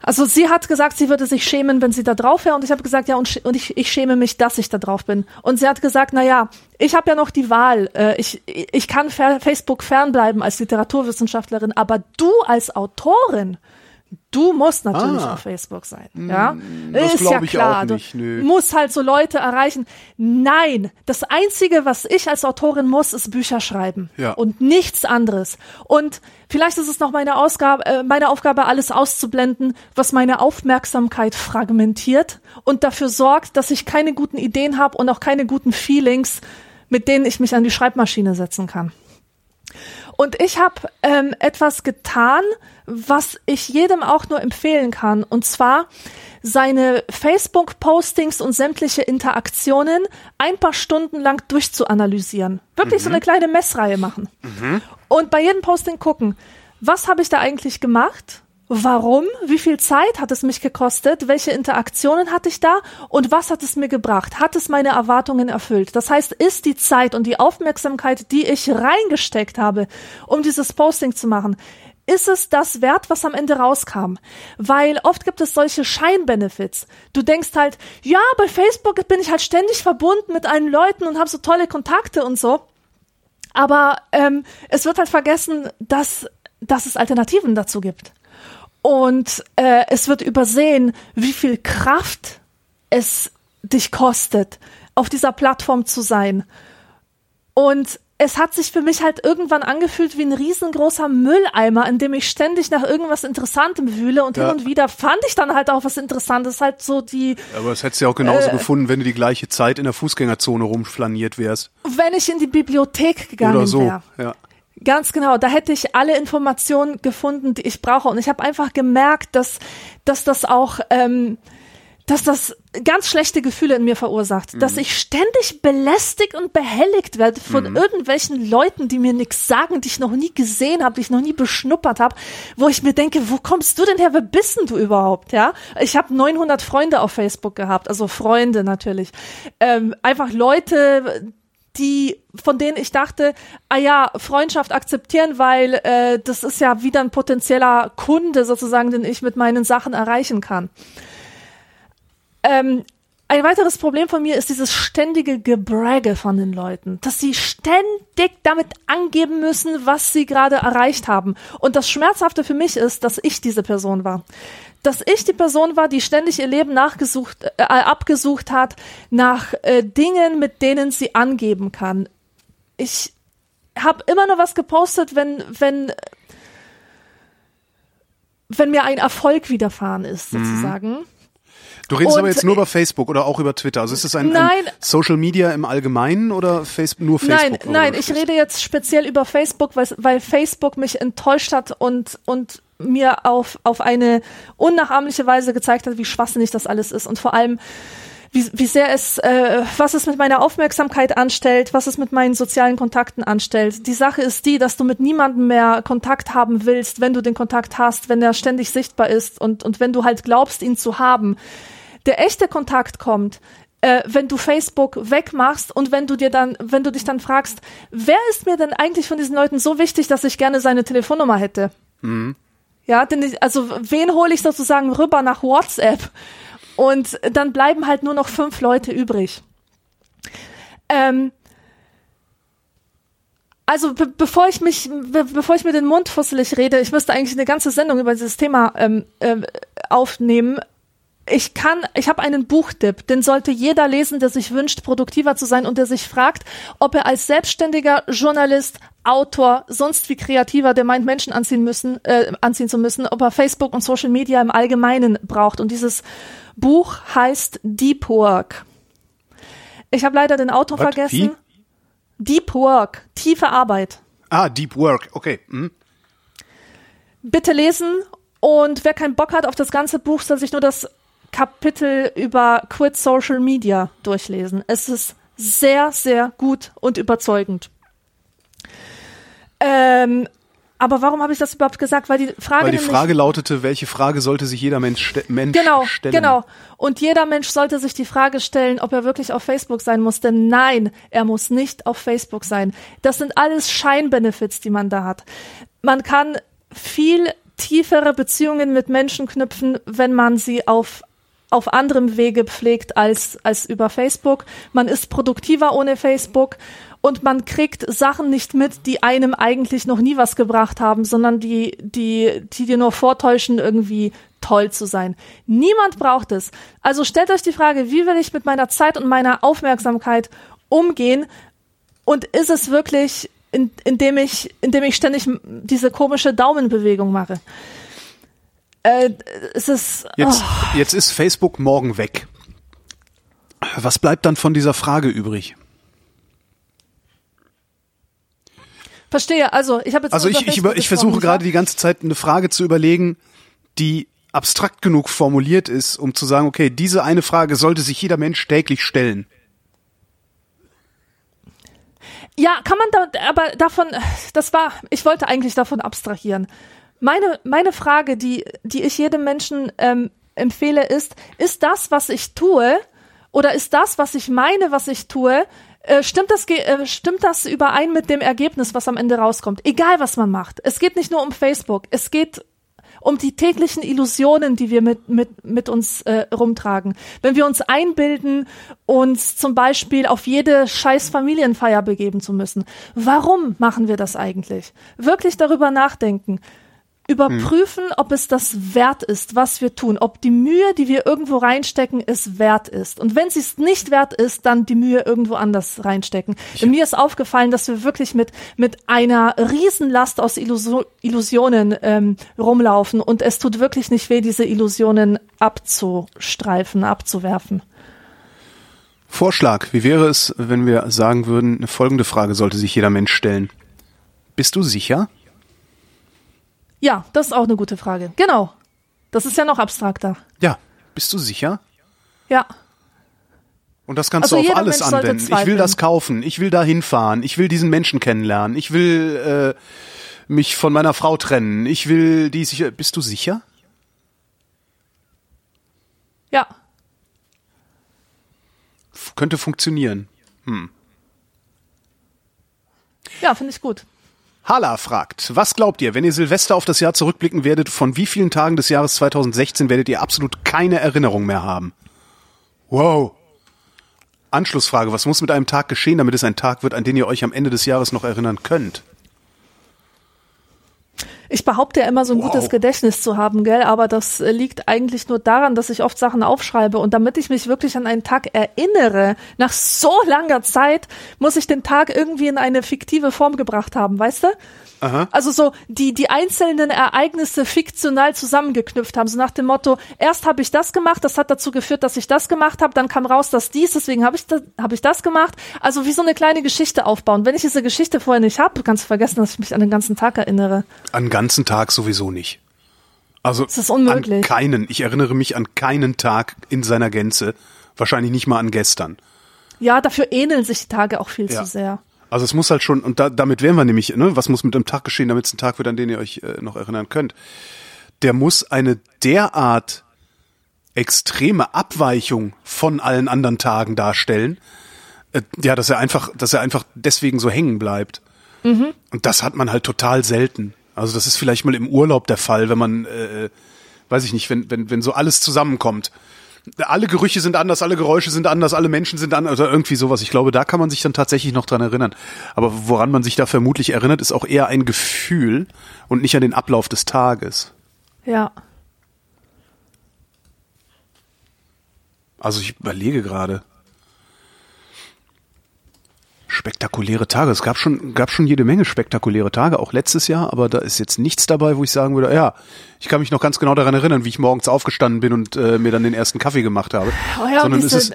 also sie hat gesagt, sie würde sich schämen, wenn sie da drauf wäre. Und ich habe gesagt, ja, und, und ich, ich schäme mich, dass ich da drauf bin. Und sie hat gesagt, na ja, ich habe ja noch die Wahl. Äh, ich, ich kann Facebook fernbleiben als Literaturwissenschaftlerin, aber du als Autorin, du musst natürlich Ah. auf Facebook sein. Ja, das ist ja klar. auch nicht, Du musst halt so Leute erreichen. Nein, das Einzige, was ich als Autorin muss, ist Bücher schreiben Ja. und nichts anderes. Und vielleicht ist es noch meine, Ausgabe, äh, meine Aufgabe, alles auszublenden, was meine Aufmerksamkeit fragmentiert und dafür sorgt, dass ich keine guten Ideen habe und auch keine guten Feelings, mit denen ich mich an die Schreibmaschine setzen kann. Und ich habe ähm, etwas getan, was ich jedem auch nur empfehlen kann. Und zwar seine Facebook-Postings und sämtliche Interaktionen ein paar Stunden lang durchzuanalysieren. Wirklich so eine kleine Messreihe machen. Und bei jedem Posting gucken, was habe ich da eigentlich gemacht? Warum? Wie viel Zeit hat es mich gekostet? Welche Interaktionen hatte ich da? Und was hat es mir gebracht? Hat es meine Erwartungen erfüllt? Das heißt, ist die Zeit und die Aufmerksamkeit, die ich reingesteckt habe, um dieses Posting zu machen, ist es das wert, was am Ende rauskam? Weil oft gibt es solche Scheinbenefits. Du denkst halt, ja, bei Facebook bin ich halt ständig verbunden mit allen Leuten und habe so tolle Kontakte und so. Aber ähm, es wird halt vergessen, dass, dass es Alternativen dazu gibt. Und äh, es wird übersehen, wie viel Kraft es dich kostet, auf dieser Plattform zu sein. Und es hat sich für mich halt irgendwann angefühlt wie ein riesengroßer Mülleimer, in dem ich ständig nach irgendwas Interessantem wühle und Ja. hin und wieder fand ich dann halt auch was Interessantes, halt so die, Aber das hättest du ja auch genauso Äh. gefunden, wenn du die gleiche Zeit in der Fußgängerzone rumflaniert wärst. wenn ich in die Bibliothek gegangen Oder so. wäre. Ja. Ganz genau, da hätte ich alle Informationen gefunden, die ich brauche. Und ich habe einfach gemerkt, dass, dass das auch, ähm, dass das ganz schlechte Gefühle in mir verursacht. Dass ich ständig belästigt und behelligt werde von irgendwelchen Leuten, die mir nichts sagen, die ich noch nie gesehen habe, die ich noch nie beschnuppert habe, wo ich mir denke, wo kommst du denn her? Wer bist denn du überhaupt? Ja, ich habe 900 Freunde auf Facebook gehabt, also Freunde natürlich. Ähm, einfach Leute, die, von denen ich dachte, ah ja, Freundschaft akzeptieren, weil äh, das ist ja wieder ein potenzieller Kunde sozusagen, den ich mit meinen Sachen erreichen kann. Ähm, ein weiteres Problem von mir ist dieses ständige Gebragge von den Leuten, dass sie ständig damit angeben müssen, was sie gerade erreicht haben. Und das Schmerzhafte für mich ist, dass ich diese Person war. Dass ich die Person war, die ständig ihr Leben nachgesucht, äh, abgesucht hat nach äh, Dingen, mit denen sie angeben kann. Ich habe immer nur was gepostet, wenn, wenn, wenn mir ein Erfolg widerfahren ist, sozusagen. Du redest Und- aber jetzt nur über Facebook oder auch über Twitter. Also ist es ein, ein. Social Media im Allgemeinen oder Facebook, nur Facebook? Nein, nein, ich rede jetzt speziell über Facebook, weil, weil Facebook mich enttäuscht hat und, und mir auf, auf eine unnachahmliche Weise gezeigt hat, wie schwachsinnig das alles ist und vor allem, wie, wie sehr es, äh, was es mit meiner Aufmerksamkeit anstellt, was es mit meinen sozialen Kontakten anstellt. Die Sache ist die, dass du mit niemandem mehr Kontakt haben willst, wenn du den Kontakt hast, wenn er ständig sichtbar ist und, und wenn du halt glaubst, ihn zu haben. Der echte Kontakt kommt, äh, wenn du Facebook wegmachst und wenn du dir dann, wenn du dich dann fragst, wer ist mir denn eigentlich von diesen Leuten so wichtig, dass ich gerne seine Telefonnummer hätte? Mhm. Ja, denn ich, also wen hole ich sozusagen rüber nach WhatsApp? Und dann bleiben halt nur noch fünf Leute übrig. Ähm, also be bevor ich mich, be bevor ich mir den Mund fusselig rede, ich müsste eigentlich eine ganze Sendung über dieses Thema ähm, äh, aufnehmen ich kann, ich habe einen Buchtipp, den sollte jeder lesen, der sich wünscht, produktiver zu sein und der sich fragt, ob er als selbstständiger Journalist, Autor, sonst wie Kreativer, der meint, Menschen anziehen müssen, äh, anziehen zu müssen, ob er Facebook und Social Media im Allgemeinen braucht. Und dieses Buch heißt Deep Work. Ich habe leider den Autor What? vergessen. Wie? Deep Work, tiefe Arbeit. Ah, Deep Work, okay. Mhm. Bitte lesen und wer keinen Bock hat auf das ganze Buch, soll sich nur das Kapitel über Quit Social Media durchlesen. Es ist sehr, sehr gut und überzeugend. Ähm, aber warum habe ich das überhaupt gesagt? Weil die Frage, Weil die Frage lautete, welche Frage sollte sich jeder Mensch, ste Mensch genau, stellen? Genau, Und jeder Mensch sollte sich die Frage stellen, ob er wirklich auf Facebook sein muss. Denn nein, er muss nicht auf Facebook sein. Das sind alles Scheinbenefits, die man da hat. Man kann viel tiefere Beziehungen mit Menschen knüpfen, wenn man sie auf auf anderem Wege pflegt als, als über Facebook. Man ist produktiver ohne Facebook und man kriegt Sachen nicht mit, die einem eigentlich noch nie was gebracht haben, sondern die, die, die dir nur vortäuschen, irgendwie toll zu sein. Niemand braucht es. Also stellt euch die Frage, wie will ich mit meiner Zeit und meiner Aufmerksamkeit umgehen? Und ist es wirklich, in, indem ich, indem ich ständig diese komische Daumenbewegung mache? Äh, es ist. Jetzt, oh. jetzt ist Facebook morgen weg. Was bleibt dann von dieser Frage übrig? Verstehe, also ich habe jetzt. Also ich, ich, über, ich versuche gerade die ganze Zeit eine Frage zu überlegen, die abstrakt genug formuliert ist, um zu sagen, okay, diese eine Frage sollte sich jeder Mensch täglich stellen. Ja, kann man da, aber davon, das war, ich wollte eigentlich davon abstrahieren. Meine, meine Frage, die, die ich jedem Menschen ähm, empfehle, ist, ist das, was ich tue, oder ist das, was ich meine, was ich tue, äh, stimmt das, äh, stimmt das überein mit dem Ergebnis, was am Ende rauskommt? Egal, was man macht. Es geht nicht nur um Facebook. Es geht um die täglichen Illusionen, die wir mit, mit, mit uns äh, rumtragen. Wenn wir uns einbilden, uns zum Beispiel auf jede scheiß Familienfeier begeben zu müssen. Warum machen wir das eigentlich? Wirklich darüber nachdenken überprüfen, hm. ob es das wert ist, was wir tun, ob die Mühe, die wir irgendwo reinstecken, es wert ist. Und wenn sie es nicht wert ist, dann die Mühe irgendwo anders reinstecken. Ja. Mir ist aufgefallen, dass wir wirklich mit mit einer Riesenlast aus Illuso Illusionen ähm, rumlaufen und es tut wirklich nicht weh, diese Illusionen abzustreifen, abzuwerfen. Vorschlag, wie wäre es, wenn wir sagen würden, eine folgende Frage sollte sich jeder Mensch stellen. Bist du sicher? Ja, das ist auch eine gute Frage. Genau. Das ist ja noch abstrakter. Ja. Bist du sicher? Ja. Und das kannst also du auf alles anwenden. Ich will das kaufen, ich will da hinfahren, ich will diesen Menschen kennenlernen, ich will äh, mich von meiner Frau trennen, ich will die sicher. Bist du sicher? Ja. F könnte funktionieren. Hm. Ja, finde ich gut. Hala fragt, was glaubt ihr, wenn ihr Silvester auf das Jahr zurückblicken werdet, von wie vielen Tagen des Jahres 2016 werdet ihr absolut keine Erinnerung mehr haben? Wow. Anschlussfrage, was muss mit einem Tag geschehen, damit es ein Tag wird, an den ihr euch am Ende des Jahres noch erinnern könnt? Ich behaupte ja immer so ein wow. gutes Gedächtnis zu haben, gell, aber das äh, liegt eigentlich nur daran, dass ich oft Sachen aufschreibe und damit ich mich wirklich an einen Tag erinnere, nach so langer Zeit, muss ich den Tag irgendwie in eine fiktive Form gebracht haben, weißt du? Aha. Also so die die einzelnen Ereignisse fiktional zusammengeknüpft haben, so nach dem Motto: Erst habe ich das gemacht, das hat dazu geführt, dass ich das gemacht habe, dann kam raus, dass dies, deswegen habe ich das, habe ich das gemacht. Also wie so eine kleine Geschichte aufbauen. Wenn ich diese Geschichte vorher nicht habe, kannst du vergessen, dass ich mich an den ganzen Tag erinnere. An den ganzen Tag sowieso nicht. Also das ist unmöglich. an keinen. Ich erinnere mich an keinen Tag in seiner Gänze. Wahrscheinlich nicht mal an gestern. Ja, dafür ähneln sich die Tage auch viel ja. zu sehr. Also es muss halt schon, und da, damit wären wir nämlich, ne, was muss mit einem Tag geschehen, damit es ein Tag wird, an den ihr euch äh, noch erinnern könnt. Der muss eine derart extreme Abweichung von allen anderen Tagen darstellen. Äh, ja, dass er einfach, dass er einfach deswegen so hängen bleibt. Und das hat man halt total selten. Also das ist vielleicht mal im Urlaub der Fall, wenn man, äh, weiß ich nicht, wenn, wenn, wenn so alles zusammenkommt. Alle Gerüche sind anders, alle Geräusche sind anders, alle Menschen sind anders oder irgendwie sowas. Ich glaube, da kann man sich dann tatsächlich noch dran erinnern. Aber woran man sich da vermutlich erinnert, ist auch eher ein Gefühl und nicht an den Ablauf des Tages. Ja. Also ich überlege gerade. Spektakuläre Tage. Es gab schon, gab schon jede Menge spektakuläre Tage, auch letztes Jahr, aber da ist jetzt nichts dabei, wo ich sagen würde, ja, ich kann mich noch ganz genau daran erinnern, wie ich morgens aufgestanden bin und äh, mir dann den ersten Kaffee gemacht habe. Oh ja, Sondern es ist,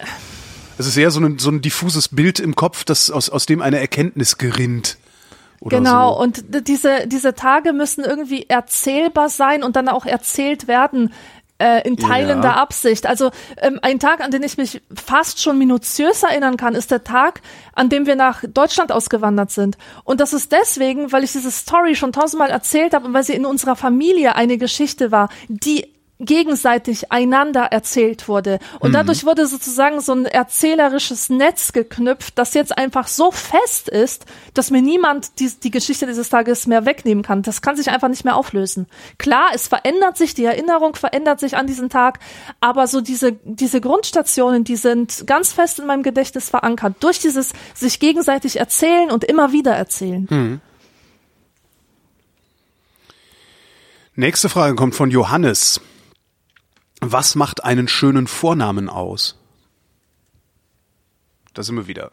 es ist eher so ein, so ein diffuses Bild im Kopf, das aus, aus dem eine Erkenntnis gerinnt. Genau, So. und diese, diese Tage müssen irgendwie erzählbar sein und dann auch erzählt werden äh, in teilender Ja. Absicht. Also ähm, ein Tag, an den ich mich fast schon minutiös erinnern kann, ist der Tag, an dem wir nach Deutschland ausgewandert sind. Und das ist deswegen, weil ich diese Story schon tausendmal erzählt habe und weil sie in unserer Familie eine Geschichte war, die gegenseitig einander erzählt wurde. Und dadurch wurde sozusagen so ein erzählerisches Netz geknüpft, das jetzt einfach so fest ist, dass mir niemand die, die Geschichte dieses Tages mehr wegnehmen kann. Das kann sich einfach nicht mehr auflösen. Klar, es verändert sich, die Erinnerung verändert sich an diesen Tag, aber so diese, diese Grundstationen, die sind ganz fest in meinem Gedächtnis verankert. Durch dieses sich gegenseitig erzählen und immer wieder erzählen. Nächste Frage kommt von Johannes. Was macht einen schönen Vornamen aus? Da sind wir wieder.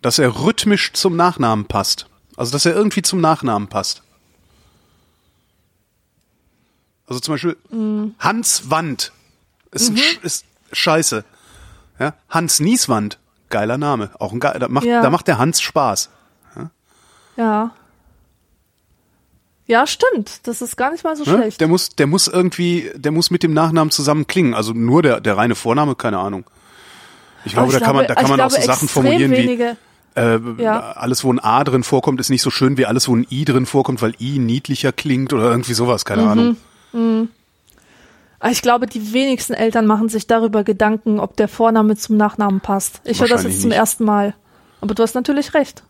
Dass er rhythmisch zum Nachnamen passt. Also, dass er irgendwie zum Nachnamen passt. Also zum Beispiel Hans Wand ist, Sch- ist scheiße. Ja? Hans Nieswand, geiler Name. Auch ein geil, da macht, Ja. da macht der Hans Spaß. Ja. Ja, stimmt. Das ist gar nicht mal so Ne? schlecht. Der muss, der muss irgendwie, der muss mit dem Nachnamen zusammen klingen. Also nur der, der reine Vorname, keine Ahnung. Ich glaube, Aber da kann man, da kann ich man auch so glaube, Sachen formulieren wie, wenige, äh, Ja. alles wo ein A drin vorkommt, ist nicht so schön wie alles wo ein I drin vorkommt, weil I niedlicher klingt oder irgendwie sowas, keine Mhm. Ahnung. Aber Ich glaube, die wenigsten Eltern machen sich darüber Gedanken, ob der Vorname zum Nachnamen passt. Ich höre das jetzt zum nicht. ersten Mal. Aber du hast natürlich recht.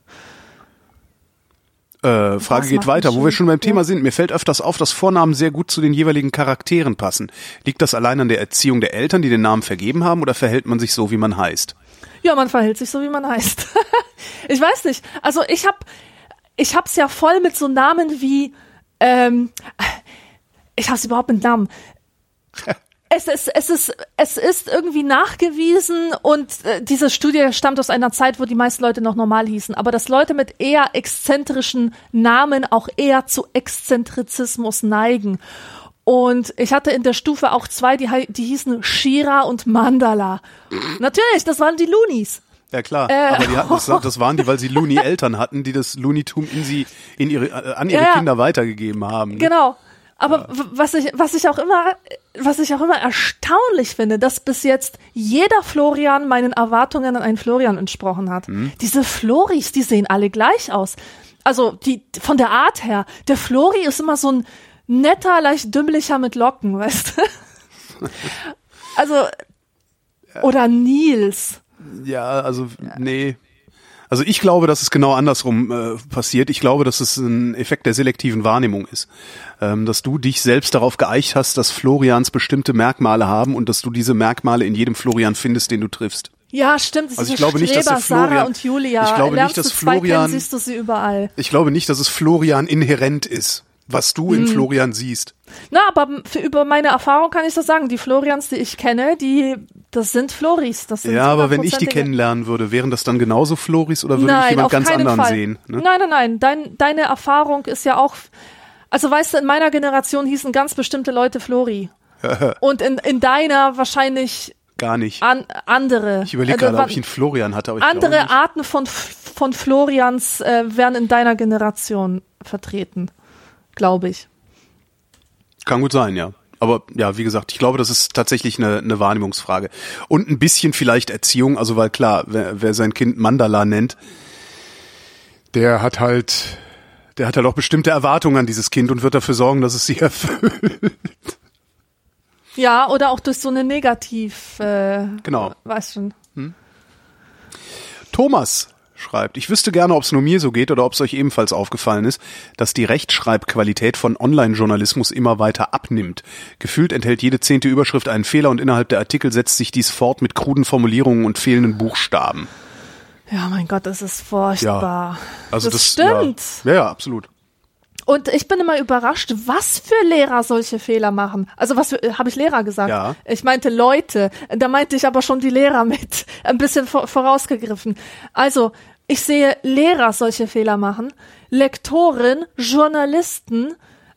Äh, Frage Was geht weiter, wo wir schon beim Thema Ja. sind. Mir fällt öfters auf, dass Vornamen sehr gut zu den jeweiligen Charakteren passen. Liegt das allein an der Erziehung der Eltern, die den Namen vergeben haben, oder verhält man sich so, wie man heißt? Ja, man verhält sich so, wie man heißt. ich weiß nicht. Also ich hab, ich hab's ja voll mit so Namen wie, ähm, ich hab's überhaupt mit Namen. Es ist, es ist, es ist irgendwie nachgewiesen und äh, diese Studie stammt aus einer Zeit, wo die meisten Leute noch normal hießen, aber dass Leute mit eher exzentrischen Namen auch eher zu Exzentrizismus neigen. Und ich hatte in der Stufe auch zwei, die, die hießen Shira und Mandala. Natürlich, das waren die Loonies. Ja klar, Äh. aber die hatten, das, das waren die, weil sie Looney-Eltern hatten, die das Loonitum in sie, in ihre, äh, an ihre ja. Kinder weitergegeben haben. ne? Genau. Aber was ich, was ich auch immer, was ich auch immer erstaunlich finde, dass bis jetzt jeder Florian meinen Erwartungen an einen Florian entsprochen hat. Mhm. Diese Floris, die sehen alle gleich aus. Also die von der Art her. Der Flori ist immer so ein netter, leicht dümmlicher mit Locken, weißt du? Also oder Nils. Ja, also nee. Also ich glaube, dass es genau andersrum äh, passiert. Ich glaube, dass es ein Effekt der selektiven Wahrnehmung ist. Ähm, dass du dich selbst darauf geeicht hast, dass Florians bestimmte Merkmale haben und dass du diese Merkmale in jedem Florian findest, den du triffst. Ja, stimmt. Also ich glaube nicht, dass der Streber, Sarah Florian- und Julia. ich glaube Lernst nicht, dass Florian- kennen, siehst du sie überall. Ich glaube nicht, dass es Florian inhärent ist, was du Hm. in Florian siehst. Na, aber für, über meine Erfahrung kann ich das sagen. Die Florians, die ich kenne, die, das sind Floris. Das sind Ja, aber wenn ich die kennenlernen würde, wären das dann genauso Floris oder würde nein, ich jemand ganz anderen Fall. sehen? Ne? Nein, nein, nein. Dein, deine Erfahrung ist ja auch. Also weißt du, in meiner Generation hießen ganz bestimmte Leute Flori. Und in, in deiner wahrscheinlich Gar nicht. an, andere. Ich überlege Also, gerade, ob ich einen Florian hatte, aber ich andere. Arten von, von Florians äh, werden in deiner Generation vertreten. Glaube ich. Kann gut sein, ja. Aber ja, wie gesagt, ich glaube, das ist tatsächlich eine, eine Wahrnehmungsfrage. Und ein bisschen vielleicht Erziehung, also weil klar, wer, wer sein Kind Mandala nennt, der hat halt, der hat halt auch bestimmte Erwartungen an dieses Kind und wird dafür sorgen, dass es sie erfüllt. Ja, oder auch durch so eine Negativ, äh, Genau. weißt schon. Thomas schreibt, ich wüsste gerne, ob es nur mir so geht oder ob es euch ebenfalls aufgefallen ist, dass die Rechtschreibqualität von Online-Journalismus immer weiter abnimmt. Gefühlt enthält jede zehnte Überschrift einen Fehler und innerhalb der Artikel setzt sich dies fort mit kruden Formulierungen und fehlenden Buchstaben. Ja, mein Gott, das ist furchtbar. Also das, das, stimmt. Ja, ja, ja, absolut. Und ich bin immer überrascht, was für Lehrer solche Fehler machen. Also was für- habe ich Lehrer gesagt? Ja. Ich meinte Leute. Da meinte ich aber schon die Lehrer mit. Ein bisschen vor- vorausgegriffen. Also, ich sehe Lehrer solche Fehler machen, Lektoren, Journalisten,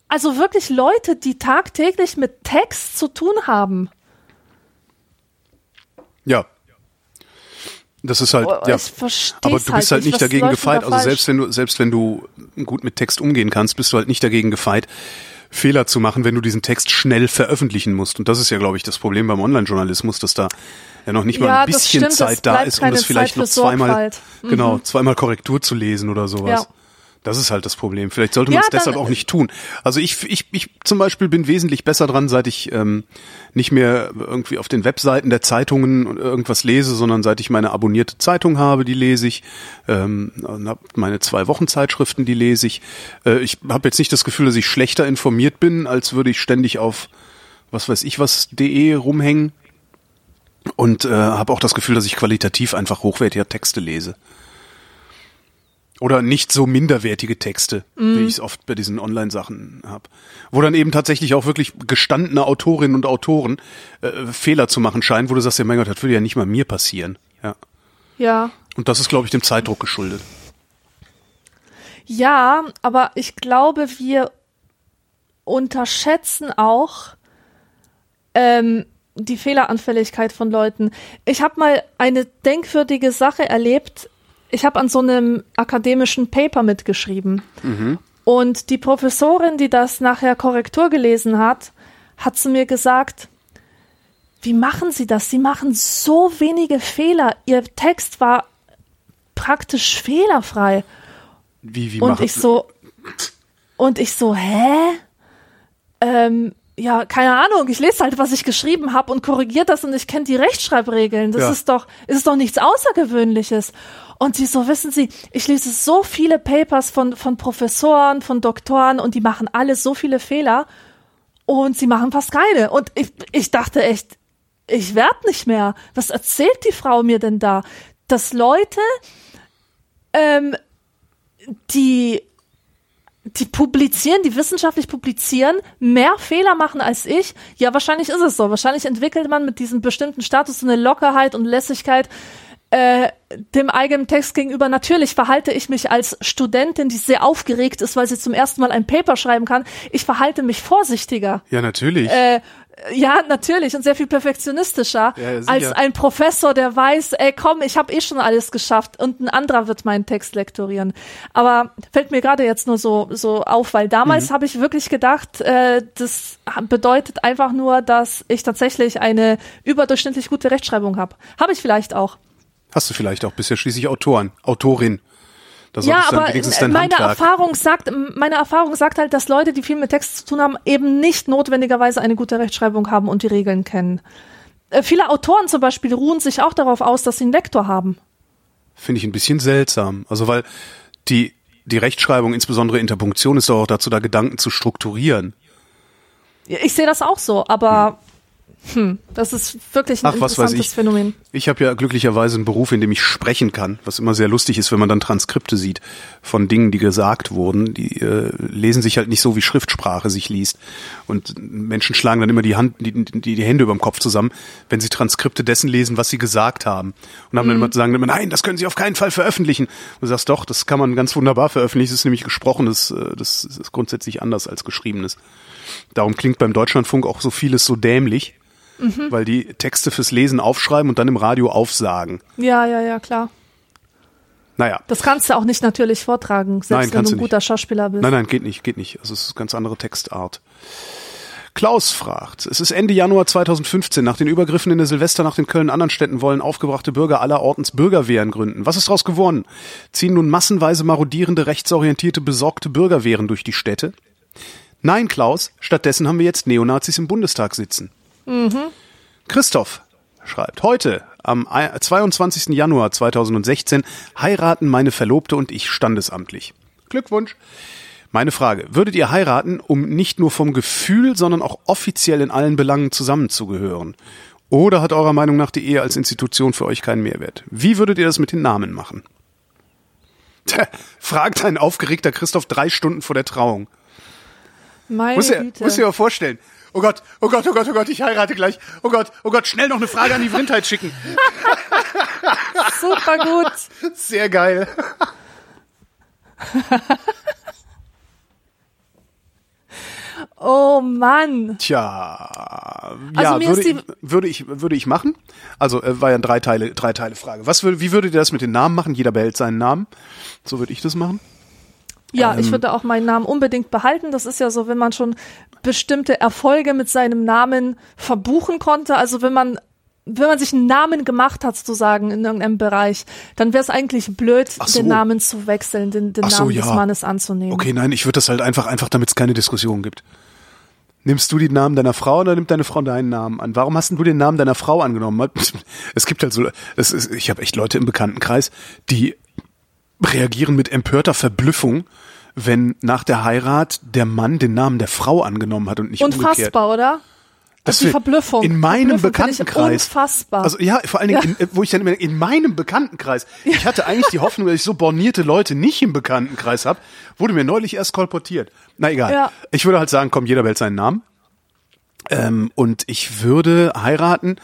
also wirklich Leute, die tagtäglich mit Text zu tun haben. Ja. Das ist halt, Oh, ja. Aber du bist halt halt nicht. dagegen gefeit. Also falsch? selbst wenn du, selbst wenn du gut mit Text umgehen kannst, bist du halt nicht dagegen gefeit, Fehler zu machen, wenn du diesen Text schnell veröffentlichen musst. Und das ist ja, glaube ich, das Problem beim Online-Journalismus, dass da ja noch nicht mal Ja, ein das bisschen stimmt, Zeit da ist, um das vielleicht Zeit noch zweimal, Sorgfalt. genau, zweimal Korrektur zu lesen oder sowas. Ja. Das ist halt das Problem. Vielleicht sollte Ja, man es dann- deshalb auch nicht tun. Also ich, ich, ich zum Beispiel bin wesentlich besser dran, seit ich ähm, nicht mehr irgendwie auf den Webseiten der Zeitungen irgendwas lese, sondern seit ich meine abonnierte Zeitung habe, die lese ich, ähm, meine zwei Wochenzeitschriften, die lese ich. Äh, ich habe jetzt nicht das Gefühl, dass ich schlechter informiert bin, als würde ich ständig auf was weiß ich was de rumhängen und äh, habe auch das Gefühl, dass ich qualitativ einfach hochwertiger Texte lese. Oder nicht so minderwertige Texte, wie ich es oft bei diesen Online-Sachen habe. Wo dann eben tatsächlich auch wirklich gestandene Autorinnen und Autoren äh, Fehler zu machen scheinen, wo du sagst, ja mein Gott, das würde ja nicht mal mir passieren. Ja. Ja. Und das ist, glaube ich, dem Zeitdruck geschuldet. Ja, aber ich glaube, wir unterschätzen auch ähm, die Fehleranfälligkeit von Leuten. Ich habe mal eine denkwürdige Sache erlebt. Ich habe an so einem akademischen Paper mitgeschrieben. Und die Professorin, die das nachher Korrektur gelesen hat, hat zu mir gesagt, wie machen Sie das? Sie machen so wenige Fehler. Ihr Text war praktisch fehlerfrei. Wie, wie Und ich so, und ich so, hä? Ähm, ja, keine Ahnung, ich lese halt, was ich geschrieben habe und korrigiere das und ich kenne die Rechtschreibregeln. Das Ja. ist doch, ist doch nichts Außergewöhnliches. Und sie so, wissen Sie, ich lese so viele Papers von, von Professoren, von Doktoren und die machen alle so viele Fehler und sie machen fast keine. Und ich, ich dachte echt, ich werd nicht mehr. Was erzählt die Frau mir denn da? Dass Leute, ähm, die die publizieren, die wissenschaftlich publizieren, mehr Fehler machen als ich. Ja, wahrscheinlich ist es so. Wahrscheinlich entwickelt man mit diesem bestimmten Status so eine Lockerheit und Lässigkeit äh, dem eigenen Text gegenüber. Natürlich verhalte ich mich als Studentin, die sehr aufgeregt ist, weil sie zum ersten Mal ein Paper schreiben kann. Ich verhalte mich vorsichtiger. Ja, natürlich. Äh, ja, natürlich und sehr viel perfektionistischer Ja, als ein Professor, der weiß, ey, komm, ich habe eh schon alles geschafft und ein anderer wird meinen Text lektorieren. Aber fällt mir gerade jetzt nur so so auf, weil damals Mhm. habe ich wirklich gedacht, äh, das bedeutet einfach nur, dass ich tatsächlich eine überdurchschnittlich gute Rechtschreibung habe. Habe ich vielleicht auch. Hast du vielleicht auch, bist ja schließlich Autorin, Autorin. Da Ja, aber meine Handwerk. Erfahrung sagt, meine Erfahrung sagt halt, dass Leute, die viel mit Text zu tun haben, eben nicht notwendigerweise eine gute Rechtschreibung haben und die Regeln kennen. Äh, viele Autoren zum Beispiel ruhen sich auch darauf aus, dass sie einen Lektor haben. Finde ich ein bisschen seltsam. Also weil die, die Rechtschreibung, insbesondere Interpunktion, ist doch auch dazu da, Gedanken zu strukturieren. Ich sehe das auch so, aber hm, das ist wirklich ein Ach, interessantes ich. Phänomen. Ich habe ja glücklicherweise einen Beruf, in dem ich sprechen kann, was immer sehr lustig ist, wenn man dann Transkripte sieht von Dingen, die gesagt wurden. Die äh, lesen sich halt nicht so, wie Schriftsprache sich liest. Und Menschen schlagen dann immer die, Hand, die, die, die Hände über dem Kopf zusammen, wenn sie Transkripte dessen lesen, was sie gesagt haben. Und haben dann immer, sagen dann immer, nein, das können sie auf keinen Fall veröffentlichen. Und du sagst, doch, das kann man ganz wunderbar veröffentlichen. Das ist nämlich gesprochenes, äh, das ist grundsätzlich anders als geschriebenes. Darum klingt beim Deutschlandfunk auch so vieles so dämlich, weil die Texte fürs Lesen aufschreiben und dann im Radio aufsagen. Ja, ja, ja, klar. Naja. Das kannst du auch nicht natürlich vortragen, selbst Nein, wenn kannst du ein guter Schauspieler bist. Nein, nein, geht nicht, geht nicht. Also es ist eine ganz andere Textart. Klaus fragt, es ist Ende Januar 2015. Nach den Übergriffen in der Silvesternacht in Köln und anderen Städten wollen aufgebrachte Bürger aller Ortens Bürgerwehren gründen. Was ist daraus geworden? Ziehen nun massenweise marodierende, rechtsorientierte, besorgte Bürgerwehren durch die Städte? Nein, Klaus, stattdessen haben wir jetzt Neonazis im Bundestag sitzen. Christoph schreibt, heute am 22. Januar 2016 heiraten meine Verlobte und ich standesamtlich. Glückwunsch. Meine Frage, würdet ihr heiraten, um nicht nur vom Gefühl, sondern auch offiziell in allen Belangen zusammenzugehören? Oder hat eurer Meinung nach die Ehe als Institution für euch keinen Mehrwert? Wie würdet ihr das mit den Namen machen? Tja, fragt ein aufgeregter Christoph drei Stunden vor der Trauung. Meine Muss ihr, Güte. muss mal vorstellen. Oh Gott, oh Gott, oh Gott, oh Gott, ich heirate gleich. Oh Gott, oh Gott, schnell noch eine Frage an die Vrindheit schicken. Super gut. Sehr geil. Oh Mann. Tja, Also ja, mir würde, ich, würde ich würde ich machen. Also äh, war ja eine drei Teile drei Teile Frage. Was würde wie würdet ihr das mit den Namen machen? Jeder behält seinen Namen. So würde ich das machen. Ja, Ähm. ich würde auch meinen Namen unbedingt behalten. Das ist ja so, wenn man schon bestimmte Erfolge mit seinem Namen verbuchen konnte. Also wenn man wenn man sich einen Namen gemacht hat, sozusagen, in irgendeinem Bereich, dann wäre es eigentlich blöd, so. den Namen zu wechseln, den, den Ach so, Namen des ja. Mannes anzunehmen. Okay, nein, ich würde das halt einfach einfach, damit es keine Diskussion gibt. Nimmst du den Namen deiner Frau oder nimmt deine Frau deinen Namen an? Warum hast denn du den Namen deiner Frau angenommen? Es gibt halt so, es ist, ich habe echt Leute im Bekanntenkreis, die reagieren mit empörter Verblüffung, wenn nach der Heirat der Mann den Namen der Frau angenommen hat und nicht umgekehrt. Unfassbar, oder? Das die wär- Verblüffung. In meinem Verblüffung Bekanntenkreis. Unfassbar. Also ja, vor allen Dingen, in, wo ich dann immer, in meinem Bekanntenkreis. Ich hatte eigentlich die Hoffnung, dass ich so bornierte Leute nicht im Bekanntenkreis habe. Wurde mir neulich erst kolportiert. Na egal. Ja. Ich würde halt sagen, komm, jeder wählt seinen Namen. Ähm, und ich würde heiraten,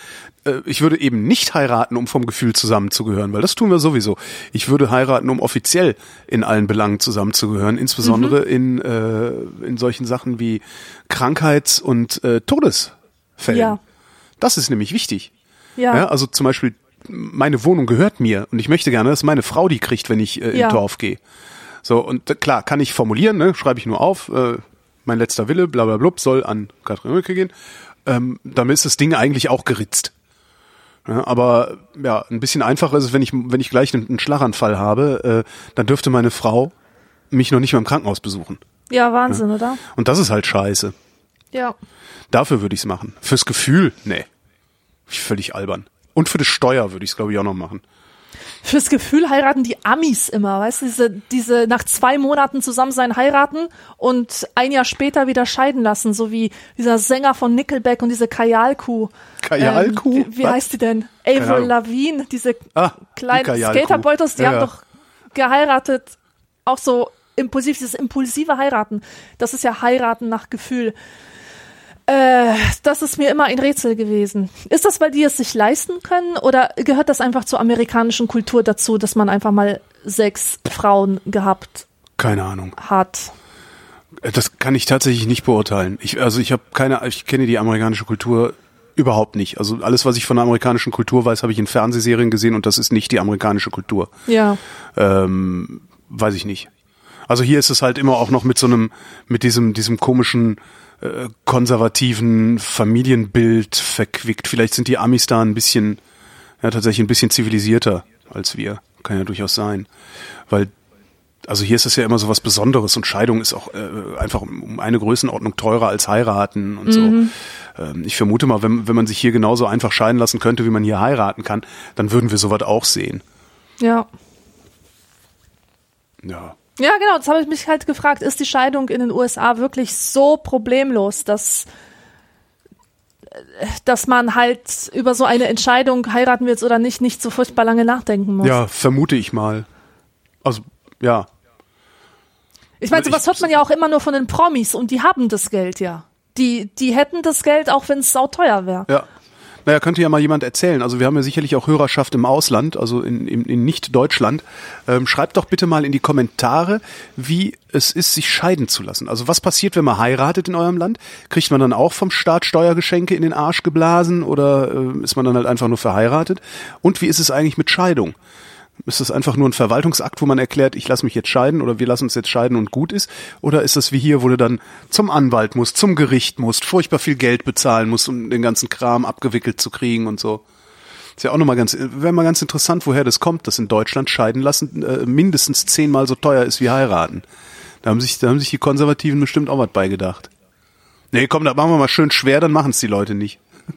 äh, ich würde eben nicht heiraten, um vom Gefühl zusammenzugehören, weil das tun wir sowieso. Ich würde heiraten, um offiziell in allen Belangen zusammenzugehören, insbesondere in, äh, in solchen Sachen wie Krankheits- und äh, Todesfällen. Ja. Das ist nämlich wichtig. ja. Ja, also zum Beispiel, meine Wohnung gehört mir und ich möchte gerne, dass meine Frau die kriegt, wenn ich äh, Ja. Dorf gehe. So, und klar, kann ich formulieren, ne, schreibe ich nur auf, äh, mein letzter Wille, bla bla blub, soll an Katrin Mücke gehen. Ähm, damit ist das Ding eigentlich auch geritzt. Ja, aber ja, ein bisschen einfacher ist es, wenn ich, wenn ich gleich einen, einen Schlaganfall habe, äh, dann dürfte meine Frau mich noch nicht mal im Krankenhaus besuchen. ja, Wahnsinn, oder? Und das ist halt scheiße. Ja. Dafür würde ich es machen. Fürs Gefühl, nee. Völlig albern. Und für die Steuer würde ich es, glaube ich, auch noch machen. Fürs Gefühl heiraten die Amis immer, weißt du, diese, diese nach zwei Monaten zusammen sein heiraten und ein Jahr später wieder scheiden lassen, so wie dieser Sänger von Nickelback und diese Kajalkuh. Kajalkuh? Ähm, wie wie heißt die denn? Avril. Lavigne, diese Ah, die kleinen Kajalkuh. Skaterbeuters, die Ja, haben ja. doch geheiratet, auch so impulsiv, dieses impulsive Heiraten. Das ist ja Heiraten nach Gefühl. Äh, das ist mir immer ein Rätsel gewesen. Ist das, weil die es sich leisten können oder gehört das einfach zur amerikanischen Kultur dazu, dass man einfach mal sechs Frauen gehabt Keine Ahnung. hat? Äh, Das kann ich tatsächlich nicht beurteilen. Ich, also ich habe keine, ich kenne die amerikanische Kultur überhaupt nicht. Also alles, was ich von der amerikanischen Kultur weiß, habe ich in Fernsehserien gesehen und das ist nicht die amerikanische Kultur. Ja, Ähm, weiß ich nicht. Also hier ist es halt immer auch noch mit so einem, mit diesem, diesem komischen äh, konservativen Familienbild verquickt. Vielleicht sind die Amis da ein bisschen, ja tatsächlich ein bisschen zivilisierter als wir. Kann ja durchaus sein. Weil, also hier ist es ja immer so was Besonderes und Scheidung ist auch äh, einfach um eine Größenordnung teurer als heiraten und so. Ähm, ich vermute mal, wenn, wenn man sich hier genauso einfach scheiden lassen könnte, wie man hier heiraten kann, dann würden wir sowas auch sehen. ja. Ja. Ja, genau, das habe ich mich halt gefragt. Ist die Scheidung in den USA wirklich so problemlos, dass, dass man halt über so eine Entscheidung, heiraten wir jetzt oder nicht, nicht so furchtbar lange nachdenken muss? Ja, vermute ich mal. Also, ja. Ich meine, ich- sowas hört man ja auch immer nur von den Promis und die haben das Geld ja. Die, die hätten das Geld, auch wenn es sauteuer wäre. Ja. Naja, könnte ja mal jemand erzählen. Also wir haben ja sicherlich auch Hörerschaft im Ausland, also in, in, in Nicht-Deutschland. Ähm, schreibt doch bitte mal in die Kommentare, wie es ist, sich scheiden zu lassen. Also was passiert, wenn man heiratet in eurem Land? Kriegt man dann auch vom Staat Steuergeschenke in den Arsch geblasen oder äh, ist man dann halt einfach nur verheiratet? Und wie ist es eigentlich mit Scheidung? Ist das einfach nur ein Verwaltungsakt, wo man erklärt, ich lasse mich jetzt scheiden oder wir lassen uns jetzt scheiden und gut ist? Oder ist das wie hier, wo du dann zum Anwalt musst, zum Gericht musst, furchtbar viel Geld bezahlen musst, um den ganzen Kram abgewickelt zu kriegen und so? Ist ja auch nochmal ganz, wäre mal ganz interessant, woher das kommt, dass in Deutschland scheiden lassen äh, mindestens zehnmal so teuer ist wie heiraten. Da haben sich, da haben sich die Konservativen bestimmt auch was beigedacht. Nee, komm, da machen wir mal schön schwer, dann machen es die Leute nicht.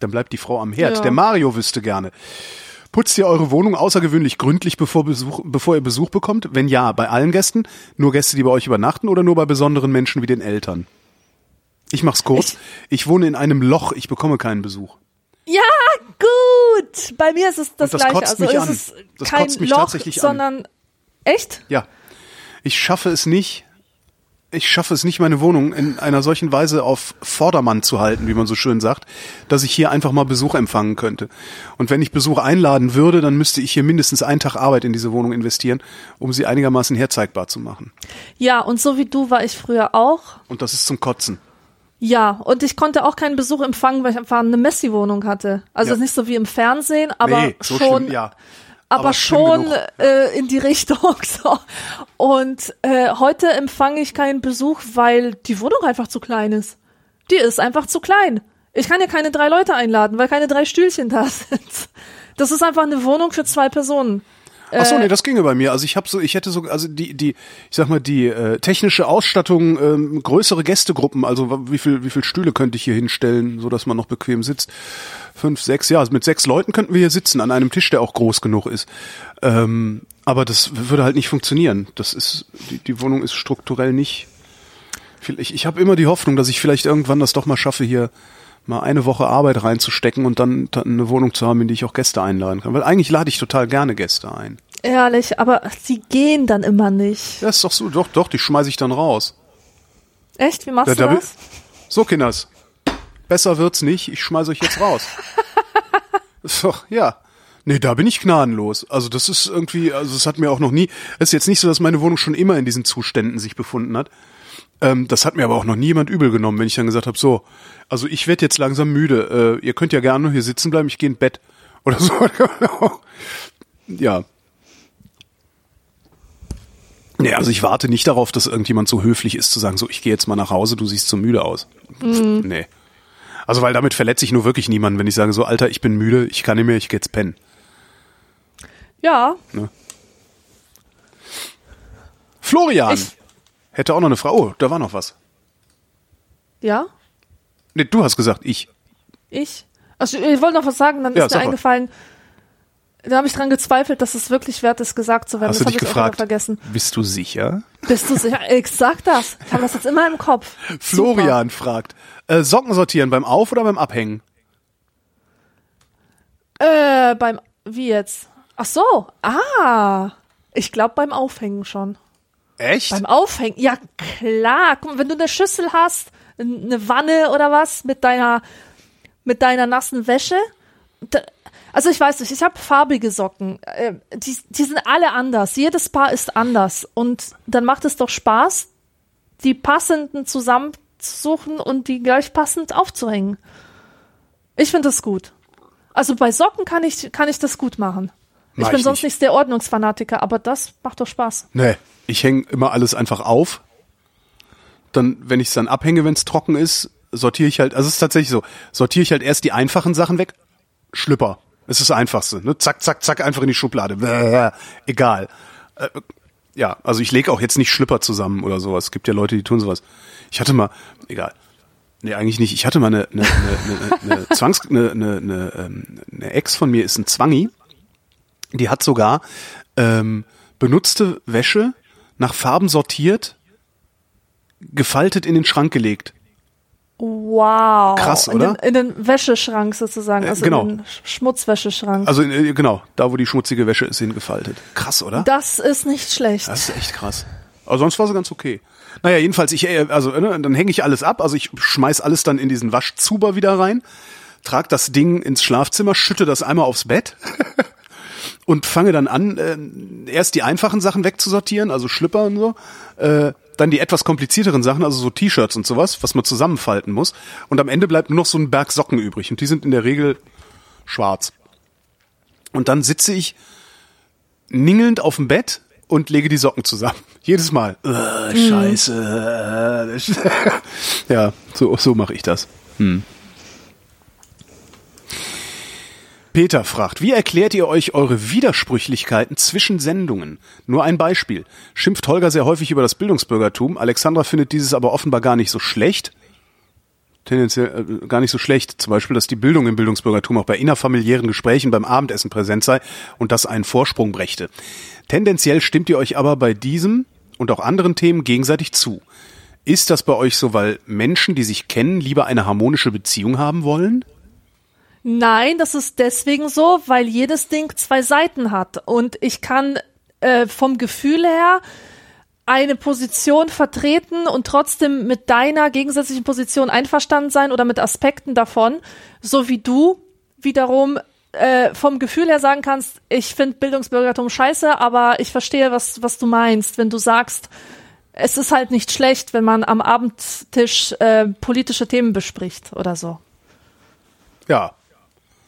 Dann bleibt die Frau am Herd. Ja. Der Mario wüsste gerne. Putzt ihr eure Wohnung außergewöhnlich gründlich, bevor, Besuch, bevor ihr Besuch bekommt? Wenn ja, bei allen Gästen? Nur Gäste, die bei euch übernachten oder nur bei besonderen Menschen wie den Eltern? Ich mach's kurz. Ich, wohne in einem Loch, ich bekomme keinen Besuch. Ja, gut. Bei mir ist es das, Und das gleiche. kotzt Also mich ist an. es Das kein kotzt mich Loch, tatsächlich an. sondern echt? Ja. Ich schaffe es nicht, ich schaffe es nicht, meine Wohnung in einer solchen Weise auf Vordermann zu halten, wie man so schön sagt, dass ich hier einfach mal Besuch empfangen könnte. Und wenn ich Besuch einladen würde, dann müsste ich hier mindestens einen Tag Arbeit in diese Wohnung investieren, um sie einigermaßen herzeigbar zu machen. Ja, und so wie du war ich früher auch. Und das ist zum Kotzen. Ja, und ich konnte auch keinen Besuch empfangen, weil ich einfach eine Messi-Wohnung hatte. Also Ja. nicht so wie im Fernsehen, aber nee, so schon, schlimm, ja. Aber, schon äh, in die Richtung. So. Und äh, heute empfange ich keinen Besuch, weil die Wohnung einfach zu klein ist. Die ist einfach zu klein. Ich kann ja keine drei Leute einladen, weil keine drei Stühlchen da sind. Das ist einfach eine Wohnung für zwei Personen. Ach Äh, so, nee, das ginge bei mir. Also ich habe so, ich hätte so, also die, die, ich sag mal, die äh, technische Ausstattung, ähm, größere Gästegruppen, also wie viel, wie viel Stühle könnte ich hier hinstellen, so dass man noch bequem sitzt? Fünf, sechs, ja, also mit sechs Leuten könnten wir hier sitzen an einem Tisch, der auch groß genug ist. Ähm, aber das würde halt nicht funktionieren. Das ist, die, die Wohnung ist strukturell nicht. Ich, ich habe immer die Hoffnung, dass ich vielleicht irgendwann das doch mal schaffe, hier mal eine Woche Arbeit reinzustecken und dann, eine Wohnung zu haben, in die ich auch Gäste einladen kann. Weil eigentlich lade ich total gerne Gäste ein. Ehrlich, aber sie gehen dann immer nicht. Ja, ist doch so, doch, doch, die schmeiße ich dann raus. Echt? Wie machst Ja, du da das? So, Kinders. Besser wird's nicht, ich schmeiße euch jetzt raus. doch, ja. Nee, da bin ich gnadenlos. Also das ist irgendwie, also es hat mir auch noch nie, es ist jetzt nicht so, dass meine Wohnung schon immer in diesen Zuständen sich befunden hat. Ähm, das hat mir aber auch noch nie jemand übel genommen, wenn ich dann gesagt habe, so, also ich werde jetzt langsam müde. Äh, ihr könnt ja gerne nur hier sitzen bleiben, ich gehe in Bett. Oder so. ja. Nee, also ich warte nicht darauf, dass irgendjemand so höflich ist zu sagen, so, ich gehe jetzt mal nach Hause, du siehst so müde aus. Pff, Nee. Also weil damit verletze ich nur wirklich niemanden, wenn ich sage, so, Alter, ich bin müde, ich kann nicht mehr, ich gehe jetzt pennen. Ja, Florian Ich- hätte auch noch eine Frau. Oh, da war noch was. ja, Nee, du hast gesagt, ich. ich. Also ich wollte noch was sagen, dann Ja, ist sag mir eingefallen, da habe ich dran gezweifelt, dass es wirklich wert ist, gesagt zu werden. Hast du das dich habe ich auch wieder gefragt, vergessen. bist du sicher? Bist du sicher? Exakt das. Ich habe das jetzt immer im Kopf. Florian fragt, äh, Socken sortieren beim Auf- oder beim Abhängen? Super. Äh, beim, wie jetzt? Ach so, ah. Ich glaube beim Aufhängen schon. Echt? Beim Aufhängen, ja klar. Guck mal, wenn du eine Schüssel hast, eine Wanne oder was mit deiner mit deiner nassen Wäsche. Da, also ich weiß nicht, ich habe farbige Socken. Äh, die, die sind alle anders. Jedes Paar ist anders. Und dann macht es doch Spaß, die passenden zusammenzusuchen und die gleich passend aufzuhängen. Ich finde das gut. Also bei Socken kann ich, kann ich das gut machen. Mach ich bin ich sonst nicht. nicht der Ordnungsfanatiker, aber das macht doch Spaß. Nee, ich hänge immer alles einfach auf. Dann, wenn ich es dann abhänge, wenn es trocken ist, sortiere ich halt, also es ist tatsächlich so, sortiere ich halt erst die einfachen Sachen weg. Schlüpper. Es ist das Einfachste. Ne? Zack, zack, zack, einfach in die Schublade. Bäh, egal. Äh, ja, also ich lege auch jetzt nicht Schlüpper zusammen oder sowas. Es gibt ja Leute, die tun sowas. Ich hatte mal, egal. Nee, eigentlich nicht. Ich hatte mal eine, eine, eine, eine, Zwangs, eine, eine, eine, ähm, eine Ex von mir ist ein Zwangi. Die hat sogar ähm, benutzte Wäsche nach Farben sortiert, gefaltet in den Schrank gelegt. Wow. Krass, in oder? Den, in den Wäscheschrank sozusagen, also genau. in den Sch- Schmutzwäscheschrank. Also äh, genau, da wo die schmutzige Wäsche ist, hingefaltet. Krass, oder? das ist nicht schlecht. Das ist echt krass. Aber sonst war sie ganz okay. Naja, jedenfalls, ich, äh, also ne, dann hänge ich alles ab, also ich schmeiß alles dann in diesen Waschzuber wieder rein, trag das Ding ins Schlafzimmer, schütte das einmal aufs Bett und fange dann an, äh, erst die einfachen Sachen wegzusortieren, also Schlüpper und so, äh, dann die etwas komplizierteren Sachen, also so T-Shirts und sowas, was man zusammenfalten muss. Und am Ende bleibt nur noch so ein Berg Socken übrig und die sind in der Regel schwarz. Und dann sitze ich ningelnd auf dem Bett und lege die Socken zusammen. Jedes Mal. Äh, scheiße. Äh, ja, so, so mache ich das. Hm. Peter fragt, wie erklärt ihr euch eure Widersprüchlichkeiten zwischen Sendungen? Nur ein Beispiel. Schimpft Holger sehr häufig über das Bildungsbürgertum, Alexandra findet dieses aber offenbar gar nicht so schlecht. tendenziell äh, gar nicht so schlecht. Zum Beispiel, dass die Bildung im Bildungsbürgertum auch bei innerfamiliären Gesprächen beim Abendessen präsent sei und das einen Vorsprung brächte. Tendenziell stimmt ihr euch aber bei diesem und auch anderen Themen gegenseitig zu. Ist das bei euch so, weil Menschen, die sich kennen, lieber eine harmonische Beziehung haben wollen? Nein, das ist deswegen so, weil jedes Ding zwei Seiten hat. Und ich kann äh, vom Gefühl her eine Position vertreten und trotzdem mit deiner gegensätzlichen Position einverstanden sein oder mit Aspekten davon, so wie du wiederum äh, vom Gefühl her sagen kannst, ich finde Bildungsbürgertum scheiße, aber ich verstehe, was, was du meinst, wenn du sagst, es ist halt nicht schlecht, wenn man am Abendtisch äh, politische Themen bespricht oder so. Ja.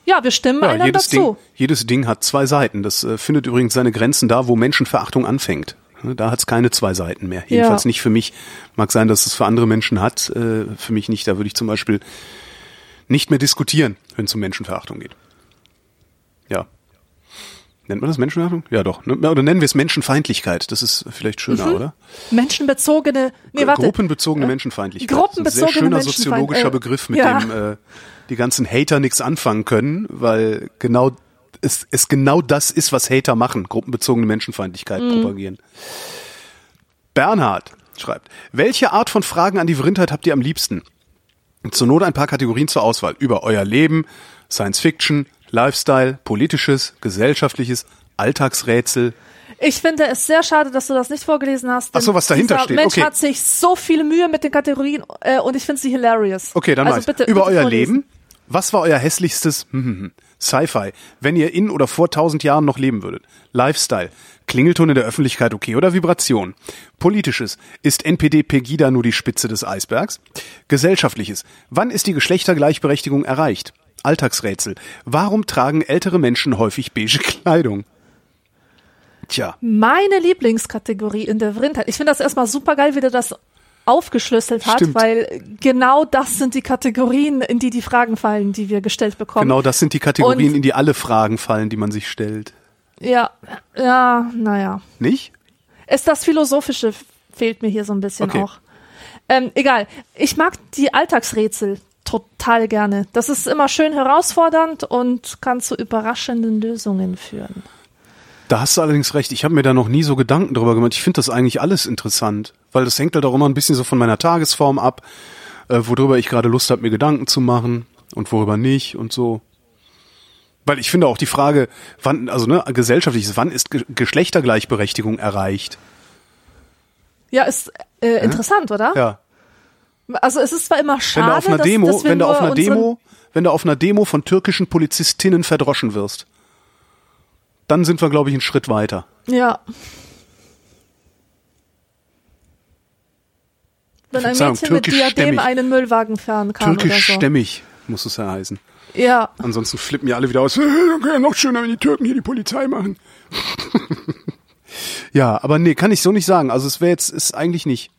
Ja, wir stimmen ja, einander jedes zu. Ding, jedes Ding hat zwei Seiten. Das äh, findet übrigens seine Grenzen da, wo Menschenverachtung anfängt. Ne, Da hat es keine zwei Seiten mehr. Jedenfalls Ja. nicht für mich. Mag sein, dass es für andere Menschen hat. Äh, für mich nicht. Da würde ich zum Beispiel nicht mehr diskutieren, wenn es um Menschenverachtung geht. Ja. Nennt man das Menschenverachtung? Ja, doch. Ne? Oder nennen wir es Menschenfeindlichkeit. Das ist vielleicht schöner, Mhm. oder? Menschenbezogene, nee, warte. Gruppenbezogene Menschenfeindlichkeit. Gruppenbezogene Das ist ein sehr schöner soziologischer äh, Begriff, mit ja. dem äh, die ganzen Hater nichts anfangen können, weil genau es, es genau das ist, was Hater machen, gruppenbezogene Menschenfeindlichkeit Mhm. propagieren. Bernhard schreibt, welche Art von Fragen an die Vrindheit habt ihr am liebsten? Zur Not ein paar Kategorien zur Auswahl. Über euer Leben, Science Fiction, Lifestyle, politisches, gesellschaftliches, Alltagsrätsel. Ich finde es sehr schade, dass du das nicht vorgelesen hast. Ach so, was dahinter steht, Mensch okay. hat sich so viel Mühe mit den Kategorien äh, und ich finde sie hilarious. Okay, dann also ich's. bitte, Über bitte euer vorlesen. Leben. Was war euer hässlichstes hm, hm, hm, Sci-Fi, wenn ihr in oder vor tausend Jahren noch leben würdet? Lifestyle. Klingelton in der Öffentlichkeit okay oder Vibration? Politisches. Ist NPD Pegida nur die Spitze des Eisbergs? Gesellschaftliches. Wann ist die Geschlechtergleichberechtigung erreicht? Alltagsrätsel. Warum tragen ältere Menschen häufig beige Kleidung? Tja. Meine Lieblingskategorie in der Vrindheit. Ich finde das erstmal super geil, wie du das aufgeschlüsselt hat, Stimmt. weil genau das sind die Kategorien, in die die Fragen fallen, die wir gestellt bekommen. Genau das sind die Kategorien, Und- in die alle Fragen fallen, die man sich stellt. Ja, ja, naja. Nicht? Ist das Philosophische fehlt mir hier so ein bisschen Okay. auch. Ähm, egal. Ich mag die Alltagsrätsel total gerne. Das ist immer schön herausfordernd und kann zu überraschenden Lösungen führen. Da hast du allerdings recht. Ich habe mir da noch nie so Gedanken drüber gemacht. Ich finde das eigentlich alles interessant, weil das hängt halt auch immer ein bisschen so von meiner Tagesform ab, äh, worüber ich gerade Lust habe, mir Gedanken zu machen und worüber nicht und so. Weil ich finde auch die Frage, wann, also ne, gesellschaftliches, wann ist Ge Geschlechtergleichberechtigung erreicht? Ja, ist äh, interessant, oder? Ja. Also es ist zwar immer Wenn schade, du auf einer dass, Demo, dass wenn du auf einer Demo, wenn du auf einer Demo von türkischen Polizistinnen verdroschen wirst, dann sind wir, glaube ich, einen Schritt weiter. Ja. Wenn ein Mädchen mit türkischstämmig. Diadem einen Müllwagen fahren kann oder so. Türkischstämmig muss es ja heißen. Ja, Ansonsten flippen ja alle wieder aus. Ja noch schöner, wenn die Türken hier die Polizei machen. ja, aber nee, kann ich so nicht sagen. Also es wäre jetzt, ist eigentlich nicht.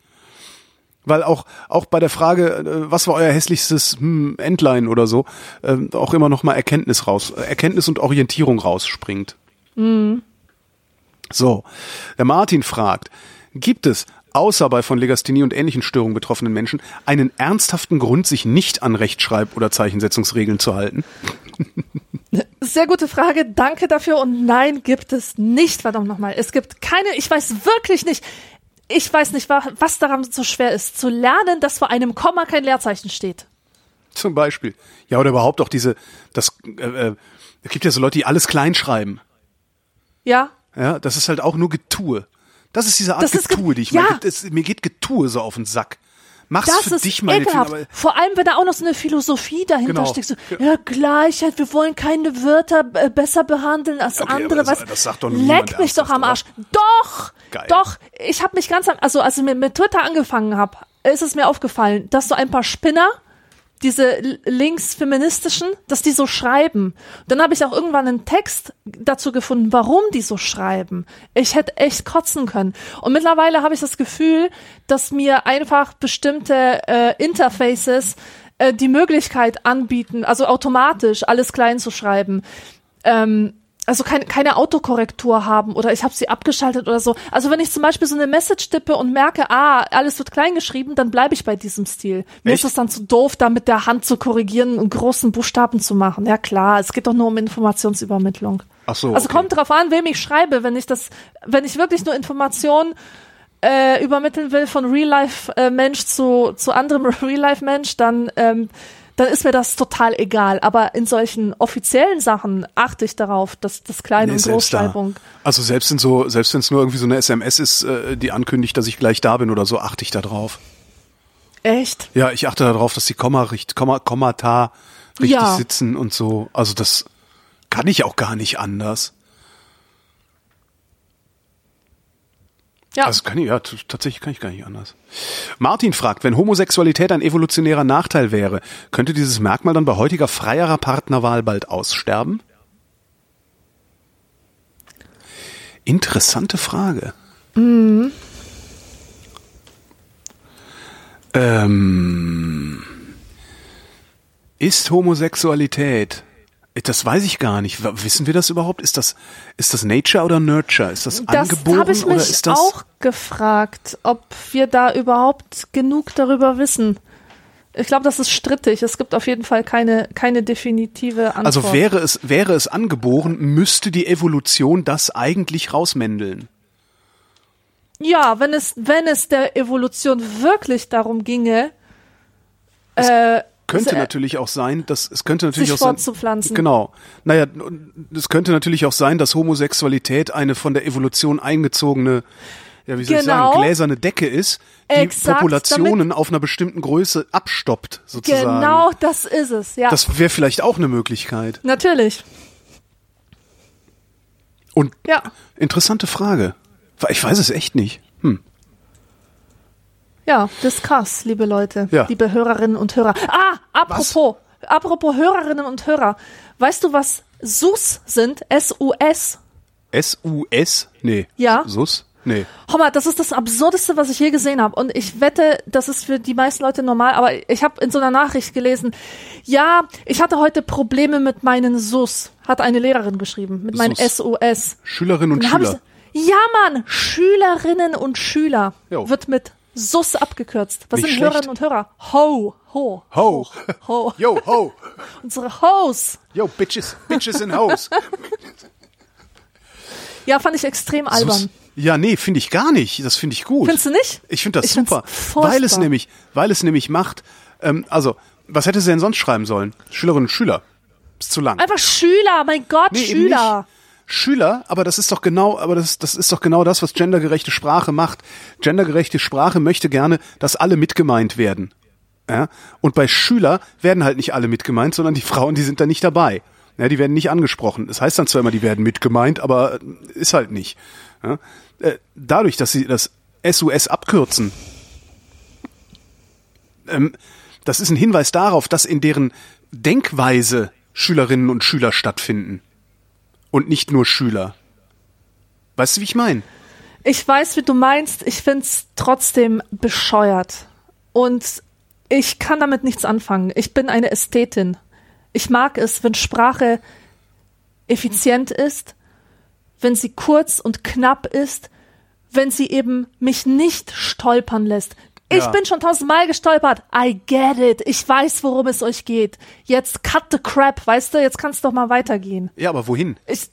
Weil auch, auch bei der Frage, äh, was war euer hässlichstes hm, Endline oder so, ähm, auch immer noch mal Erkenntnis raus, Erkenntnis und Orientierung rausspringt. So, der Martin fragt, gibt es, außer bei von Legasthenie und ähnlichen Störungen betroffenen Menschen, einen ernsthaften Grund, sich nicht an Rechtschreib- oder Zeichensetzungsregeln zu halten? sehr gute Frage. Danke dafür. Und nein, gibt es nicht. Verdammt nochmal. Es gibt keine, ich weiß wirklich nicht, ich weiß nicht, wa- was daran so schwer ist, zu lernen, dass vor einem Komma kein Leerzeichen steht. Zum Beispiel. Ja, oder überhaupt auch diese, das, äh, äh, es gibt ja so Leute, die alles klein schreiben. Ja, Ja, das ist halt auch nur Getue. Das ist diese Art Das Getue, die ich ja. meine. Das- Mir geht Getue so auf den Sack. Mach's das für dich, meine ekelhaft. aber Vor allem, wenn da auch noch so eine Philosophie dahinter Genau. steckt. So, ja, Gleichheit, wir wollen keine Wörter äh, besser behandeln als Okay, andere. das- was, das sagt doch niemand Leck mich doch am oder? Arsch. Doch, Geil. doch. Ich habe mich ganz also als ich mit, mit Twitter angefangen habe, ist es mir aufgefallen, dass so ein paar Spinner, diese linksfeministischen, dass die so schreiben. Dann habe ich auch irgendwann einen Text dazu gefunden, warum die so schreiben. Ich hätte echt kotzen können. Und mittlerweile habe ich das Gefühl, dass mir einfach bestimmte äh, Interfaces äh, die Möglichkeit anbieten, also automatisch alles klein zu schreiben. Ähm, also keine, keine Autokorrektur haben oder ich habe sie abgeschaltet oder so. Also wenn ich zum Beispiel so eine Message tippe und merke, ah, alles wird klein geschrieben, dann bleibe ich bei diesem Stil. Mir Echt? ist es dann zu doof, da mit der Hand zu korrigieren und großen Buchstaben zu machen. Ja klar, es geht doch nur um Informationsübermittlung. Ach so, Also okay. kommt drauf an, wem ich schreibe. Wenn ich das, wenn ich wirklich nur Informationen äh, übermitteln will von Real-Life-Mensch zu, zu anderem Real-Life-Mensch, dann, ähm, dann ist mir das total egal. Aber in solchen offiziellen Sachen achte ich darauf, dass das Klein- Nee, und selbst da. Großschreibung. Also selbst in so, selbst wenn es nur irgendwie so eine SMS ist, äh, die ankündigt, dass ich gleich da bin oder so, achte ich da drauf. Echt? Ja, ich achte darauf, dass die Komma, richt, Komma, Kommata richtig Ja. sitzen und so. Also das kann ich auch gar nicht anders. Ja. Also kann ich, ja, tatsächlich kann ich gar nicht anders. Martin fragt, wenn Homosexualität ein evolutionärer Nachteil wäre, könnte dieses Merkmal dann bei heutiger freierer Partnerwahl bald aussterben? Interessante Frage. Ähm, ist Homosexualität das weiß ich gar nicht. Wissen wir das überhaupt? Ist das, ist das Nature oder Nurture? Ist das, das angeboren habe ich oder mich ist das? auch gefragt, ob wir da überhaupt genug darüber wissen. Ich glaube, das ist strittig. Es gibt auf jeden Fall keine, keine definitive Antwort. Also wäre es, wäre es angeboren, müsste die Evolution das eigentlich rausmändeln. Ja, wenn es, wenn es der Evolution wirklich darum ginge, äh, Könnte se- natürlich auch sein, dass es könnte natürlich auch sein. Genau. Naja, es könnte natürlich auch sein, dass Homosexualität eine von der Evolution eingezogene, ja, wie soll ich Genau. sagen, gläserne Decke ist, die Exakt, Populationen auf einer bestimmten Größe abstoppt, sozusagen. Genau das ist es, ja. Das wäre vielleicht auch eine Möglichkeit. Natürlich. Und Ja. interessante Frage. Ich weiß es echt nicht. Ja, discuss, liebe Leute, Ja. liebe Hörerinnen und Hörer. Ah, apropos, apropos Hörerinnen und Hörer. Weißt du, was SUS sind? S-U-S. S-U-S? Nee. Ja. Sus? Nee. Hommer, das ist das Absurdeste, was ich je gesehen habe. Und ich wette, das ist für die meisten Leute normal, aber ich habe in so einer Nachricht gelesen, ja, ich hatte heute Probleme mit meinen SUS, hat eine Lehrerin geschrieben, mit meinen SUS. SUS. Schülerinnen und hab Schüler. ja, Mann, Schülerinnen und Schüler Jo. wird mit SUS abgekürzt. Was Nicht sind schlecht. Hörerinnen und Hörer? Ho, ho, Ho. ho. Yo, ho. Unsere Hoes. Yo, Bitches. Bitches in Hose. Ja, fand ich extrem albern. Sus. Ja, nee, finde ich gar nicht. Das finde ich gut. Findest du nicht? Ich finde das Ich super, weil es nämlich, weil es nämlich macht. Ähm, also, was hätte sie denn sonst schreiben sollen? Schülerinnen und Schüler. Ist zu lang. Einfach Schüler, mein Gott, Nee, Schüler. Schüler, aber das ist doch genau, aber das, das ist doch genau das, was gendergerechte Sprache macht. Gendergerechte Sprache möchte gerne, dass alle mitgemeint werden. Ja? Und bei Schüler werden halt nicht alle mitgemeint, sondern die Frauen, die sind da nicht dabei. Ja, die werden nicht angesprochen. Das heißt dann zwar immer, die werden mitgemeint, aber äh, ist halt nicht. Ja? Äh, Dadurch, dass sie das SUS abkürzen, ähm, das ist ein Hinweis darauf, dass in deren Denkweise Schülerinnen und Schüler stattfinden. Und nicht nur Schüler. Weißt du, wie ich meine? Ich weiß, wie du meinst. Ich find's trotzdem bescheuert. Und ich kann damit nichts anfangen. Ich bin eine Ästhetin. Ich mag es, wenn Sprache effizient ist, wenn sie kurz und knapp ist, wenn sie eben mich nicht stolpern lässt. Ich Ja. bin schon tausendmal gestolpert. I get it. Ich weiß, worum es euch geht. Jetzt cut the crap, weißt du? Jetzt kann's doch mal weitergehen. Ja, aber wohin? Ich,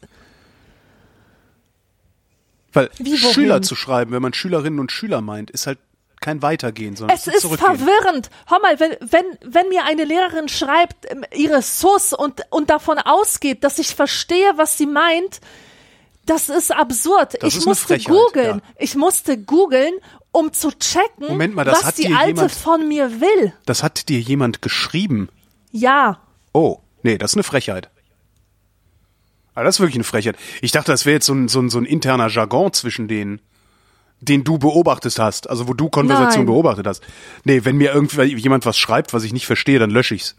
Weil Wie, wohin? Schüler zu schreiben, wenn man Schülerinnen und Schüler meint, ist halt kein Weitergehen, sondern Es ist verwirrend. Hör mal, wenn, wenn, wenn mir eine Lehrerin schreibt, ähm, ihre Sus und, und davon ausgeht, dass ich verstehe, was sie meint, das ist absurd. Das ich ist musste googeln. ja. Ich musste googeln, um zu checken, Moment mal, das was die Alte jemand- von mir will. Das hat dir jemand geschrieben. Ja. Oh, nee, das ist eine Frechheit. Aber das ist wirklich eine Frechheit. Ich dachte, das wäre jetzt so ein, so, ein, so ein interner Jargon zwischen denen, den du beobachtet hast, also wo du Konversation Nein. beobachtet hast. Nee, wenn mir irgendwie jemand was schreibt, was ich nicht verstehe, dann lösche ich's.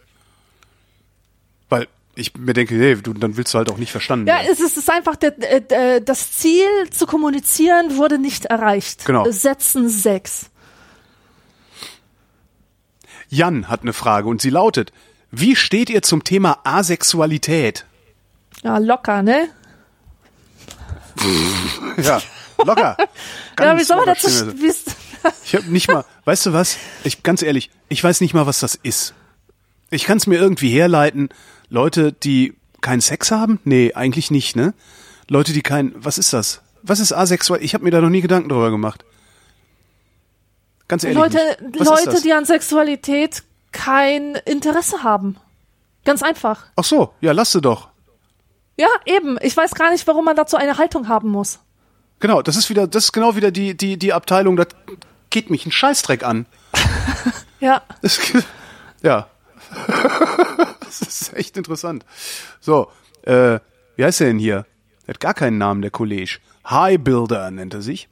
Weil ich mir denke, hey, du, dann willst du halt auch nicht verstanden Ja, werden. es ist, es ist einfach, der, äh, das Ziel zu kommunizieren wurde nicht erreicht. Genau. Sätzen sechs. Jan hat eine Frage und sie lautet, wie steht ihr zum Thema Asexualität? Ja, locker, ne? Ja, locker. ja, Ganz wie soll man dazu, Ich habe nicht mal, weißt du was? Ich ganz ehrlich, ich weiß nicht mal, was das ist. Ich kann es mir irgendwie herleiten. Leute, die keinen Sex haben? Nee, eigentlich nicht, ne? Leute, die kein, was ist das? Was ist asexuell? Ich habe mir da noch nie Gedanken drüber gemacht. Ganz ehrlich. Leute, Leute, die an Sexualität kein Interesse haben. Ganz einfach. Ach so, ja, lass sie doch. Ja, eben. Ich weiß gar nicht, warum man dazu eine Haltung haben muss. Genau, das ist wieder, das ist genau wieder die, die, die Abteilung, das geht mich ein Scheißdreck an. Ja. Das, ja. Das ist echt interessant. So, äh, wie heißt er denn hier? Er hat gar keinen Namen, der Kollege. High Builder nennt er sich.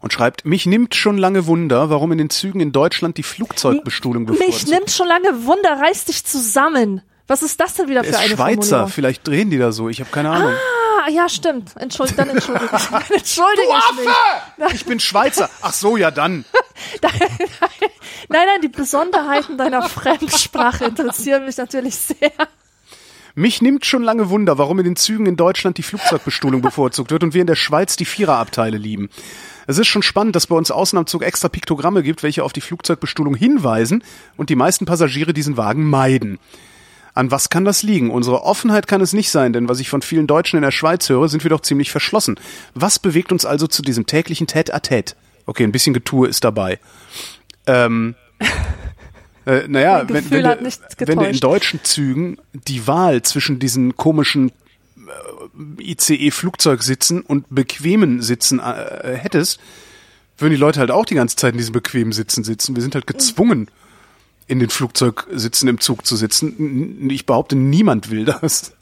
Und schreibt, mich nimmt schon lange Wunder, warum in den Zügen in Deutschland die Flugzeugbestuhlung Mich bevorzugt. nimmt schon lange Wunder, reiß dich zusammen. Was ist das denn wieder Er für ist eine Schweizer, vielleicht drehen die da so, ich habe keine Ahnung. Ah, ja, stimmt. Entschuldige, dann entschuldige ich. Entschuldige ich mich. Ich bin Schweizer. Ach so, ja dann. Nein, nein, die Besonderheiten deiner Fremdsprache interessieren mich natürlich sehr. Mich nimmt schon lange Wunder, warum in den Zügen in Deutschland die Flugzeugbestuhlung bevorzugt wird und wir in der Schweiz die Viererabteile lieben. Es ist schon spannend, dass bei uns außen am Zug extra Piktogramme gibt, welche auf die Flugzeugbestuhlung hinweisen und die meisten Passagiere diesen Wagen meiden. An was kann das liegen? Unsere Offenheit kann es nicht sein, denn was ich von vielen Deutschen in der Schweiz höre, sind wir doch ziemlich verschlossen. Was bewegt uns also zu diesem täglichen Tête-à-Tête? Okay, ein bisschen Getue ist dabei. Ähm, äh, naja, wenn, wenn, du, wenn du in deutschen Zügen die Wahl zwischen diesen komischen äh, ICE-Flugzeugsitzen und bequemen Sitzen äh, hättest, würden die Leute halt auch die ganze Zeit in diesen bequemen Sitzen sitzen. Wir sind halt gezwungen, in den Flugzeugsitzen im Zug zu sitzen. Ich behaupte, niemand will das.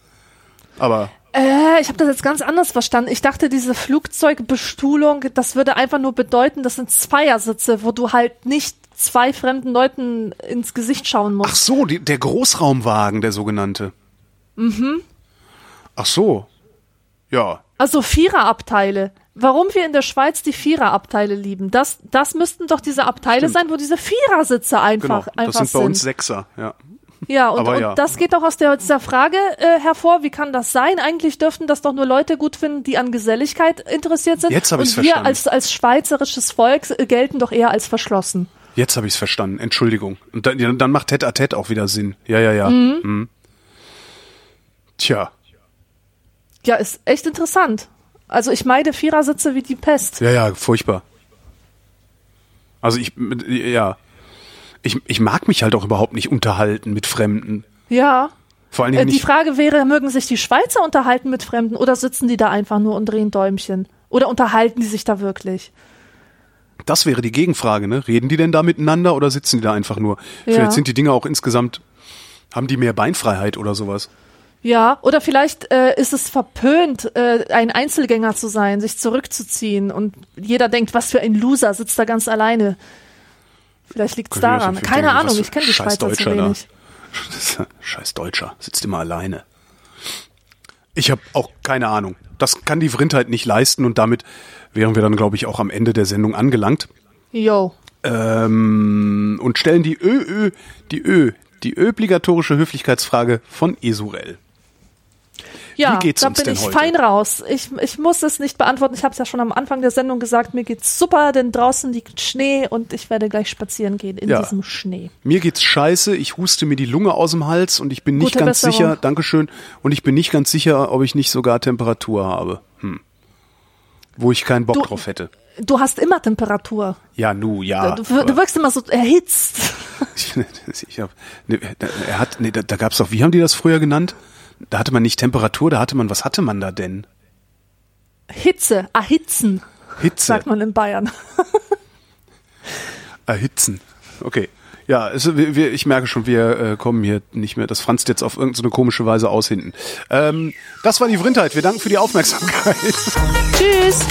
Aber Äh, ich habe das jetzt ganz anders verstanden. Ich dachte, diese Flugzeugbestuhlung, das würde einfach nur bedeuten, das sind Zweiersitze, wo du halt nicht zwei fremden Leuten ins Gesicht schauen musst. ach so, die, der Großraumwagen, der sogenannte. Mhm. Ach so. Ja, Also Viererabteile. Warum wir in der Schweiz die Viererabteile lieben, das, das müssten doch diese Abteile Stimmt. sein, wo diese Vierersitze genau. einfach, Das einfach sind bei uns Sechser, ja. Ja, und, Aber und ja. das geht doch aus der, dieser Frage äh, hervor, wie kann das sein? Eigentlich dürften das doch nur Leute gut finden, die an Geselligkeit interessiert sind. Jetzt hab ich's Und wir verstanden. als, als schweizerisches Volk äh, gelten doch eher als verschlossen. Jetzt habe ich es verstanden. Entschuldigung. Und dann, ja, dann macht Tête à Tête auch wieder Sinn. Ja, ja, ja. Mhm. Tja. Ja, ist echt interessant. Also ich meide Vierersitze wie die Pest. Ja, ja, furchtbar. Also ich, ja. Ich, ich mag mich halt auch überhaupt nicht unterhalten mit Fremden. Ja. Vor allen Äh, Dingen die nicht. Frage wäre, mögen sich die Schweizer unterhalten mit Fremden oder sitzen die da einfach nur und drehen Däumchen? Oder unterhalten die sich da wirklich? Das wäre die Gegenfrage, ne? Reden die denn da miteinander oder sitzen die da einfach nur? Ja. Vielleicht sind die Dinge auch insgesamt, haben die mehr Beinfreiheit oder sowas. Ja, oder vielleicht äh, ist es verpönt, äh, ein Einzelgänger zu sein, sich zurückzuziehen und jeder denkt, was für ein Loser sitzt da ganz alleine. Vielleicht liegt es daran. Keine Ahnung, ich kenne die Schweizer zu Deutscher da. wenig. Scheiß Deutscher, sitzt immer alleine. Ich habe auch keine Ahnung. Das kann die Vrindheit nicht leisten und damit wären wir dann, glaube ich, auch am Ende der Sendung angelangt. Yo. Ähm, und stellen die ÖÖ, die Ö, die obligatorische Höflichkeitsfrage von Esurel. Ja, Wie geht's da uns bin denn ich heute? fein raus. Ich, ich muss es nicht beantworten. Ich habe es ja schon am Anfang der Sendung gesagt. Mir geht's super, denn draußen liegt Schnee und ich werde gleich spazieren gehen in Ja. diesem Schnee. Mir geht's scheiße, ich huste mir die Lunge aus dem Hals und ich bin nicht Gute ganz Besserung. sicher, Dankeschön, und ich bin nicht ganz sicher, ob ich nicht sogar Temperatur habe. Hm. Wo ich keinen Bock Du- drauf hätte. Du hast immer Temperatur. Ja, nu, ja. du, du wirkst immer so erhitzt. Ich, ich hab, ne, er hat, ne, da, da gab's doch, wie haben die das früher genannt? Da hatte man nicht Temperatur, da hatte man, was hatte man da denn? Hitze, erhitzen, Hitze, sagt man in Bayern. erhitzen. Okay. Ja, es, wir, wir, ich merke schon, wir äh, kommen hier nicht mehr. Das franzt jetzt auf irgendeine komische Weise aus hinten. Ähm, das war die Vrindheit. Wir danken für die Aufmerksamkeit. Tschüss.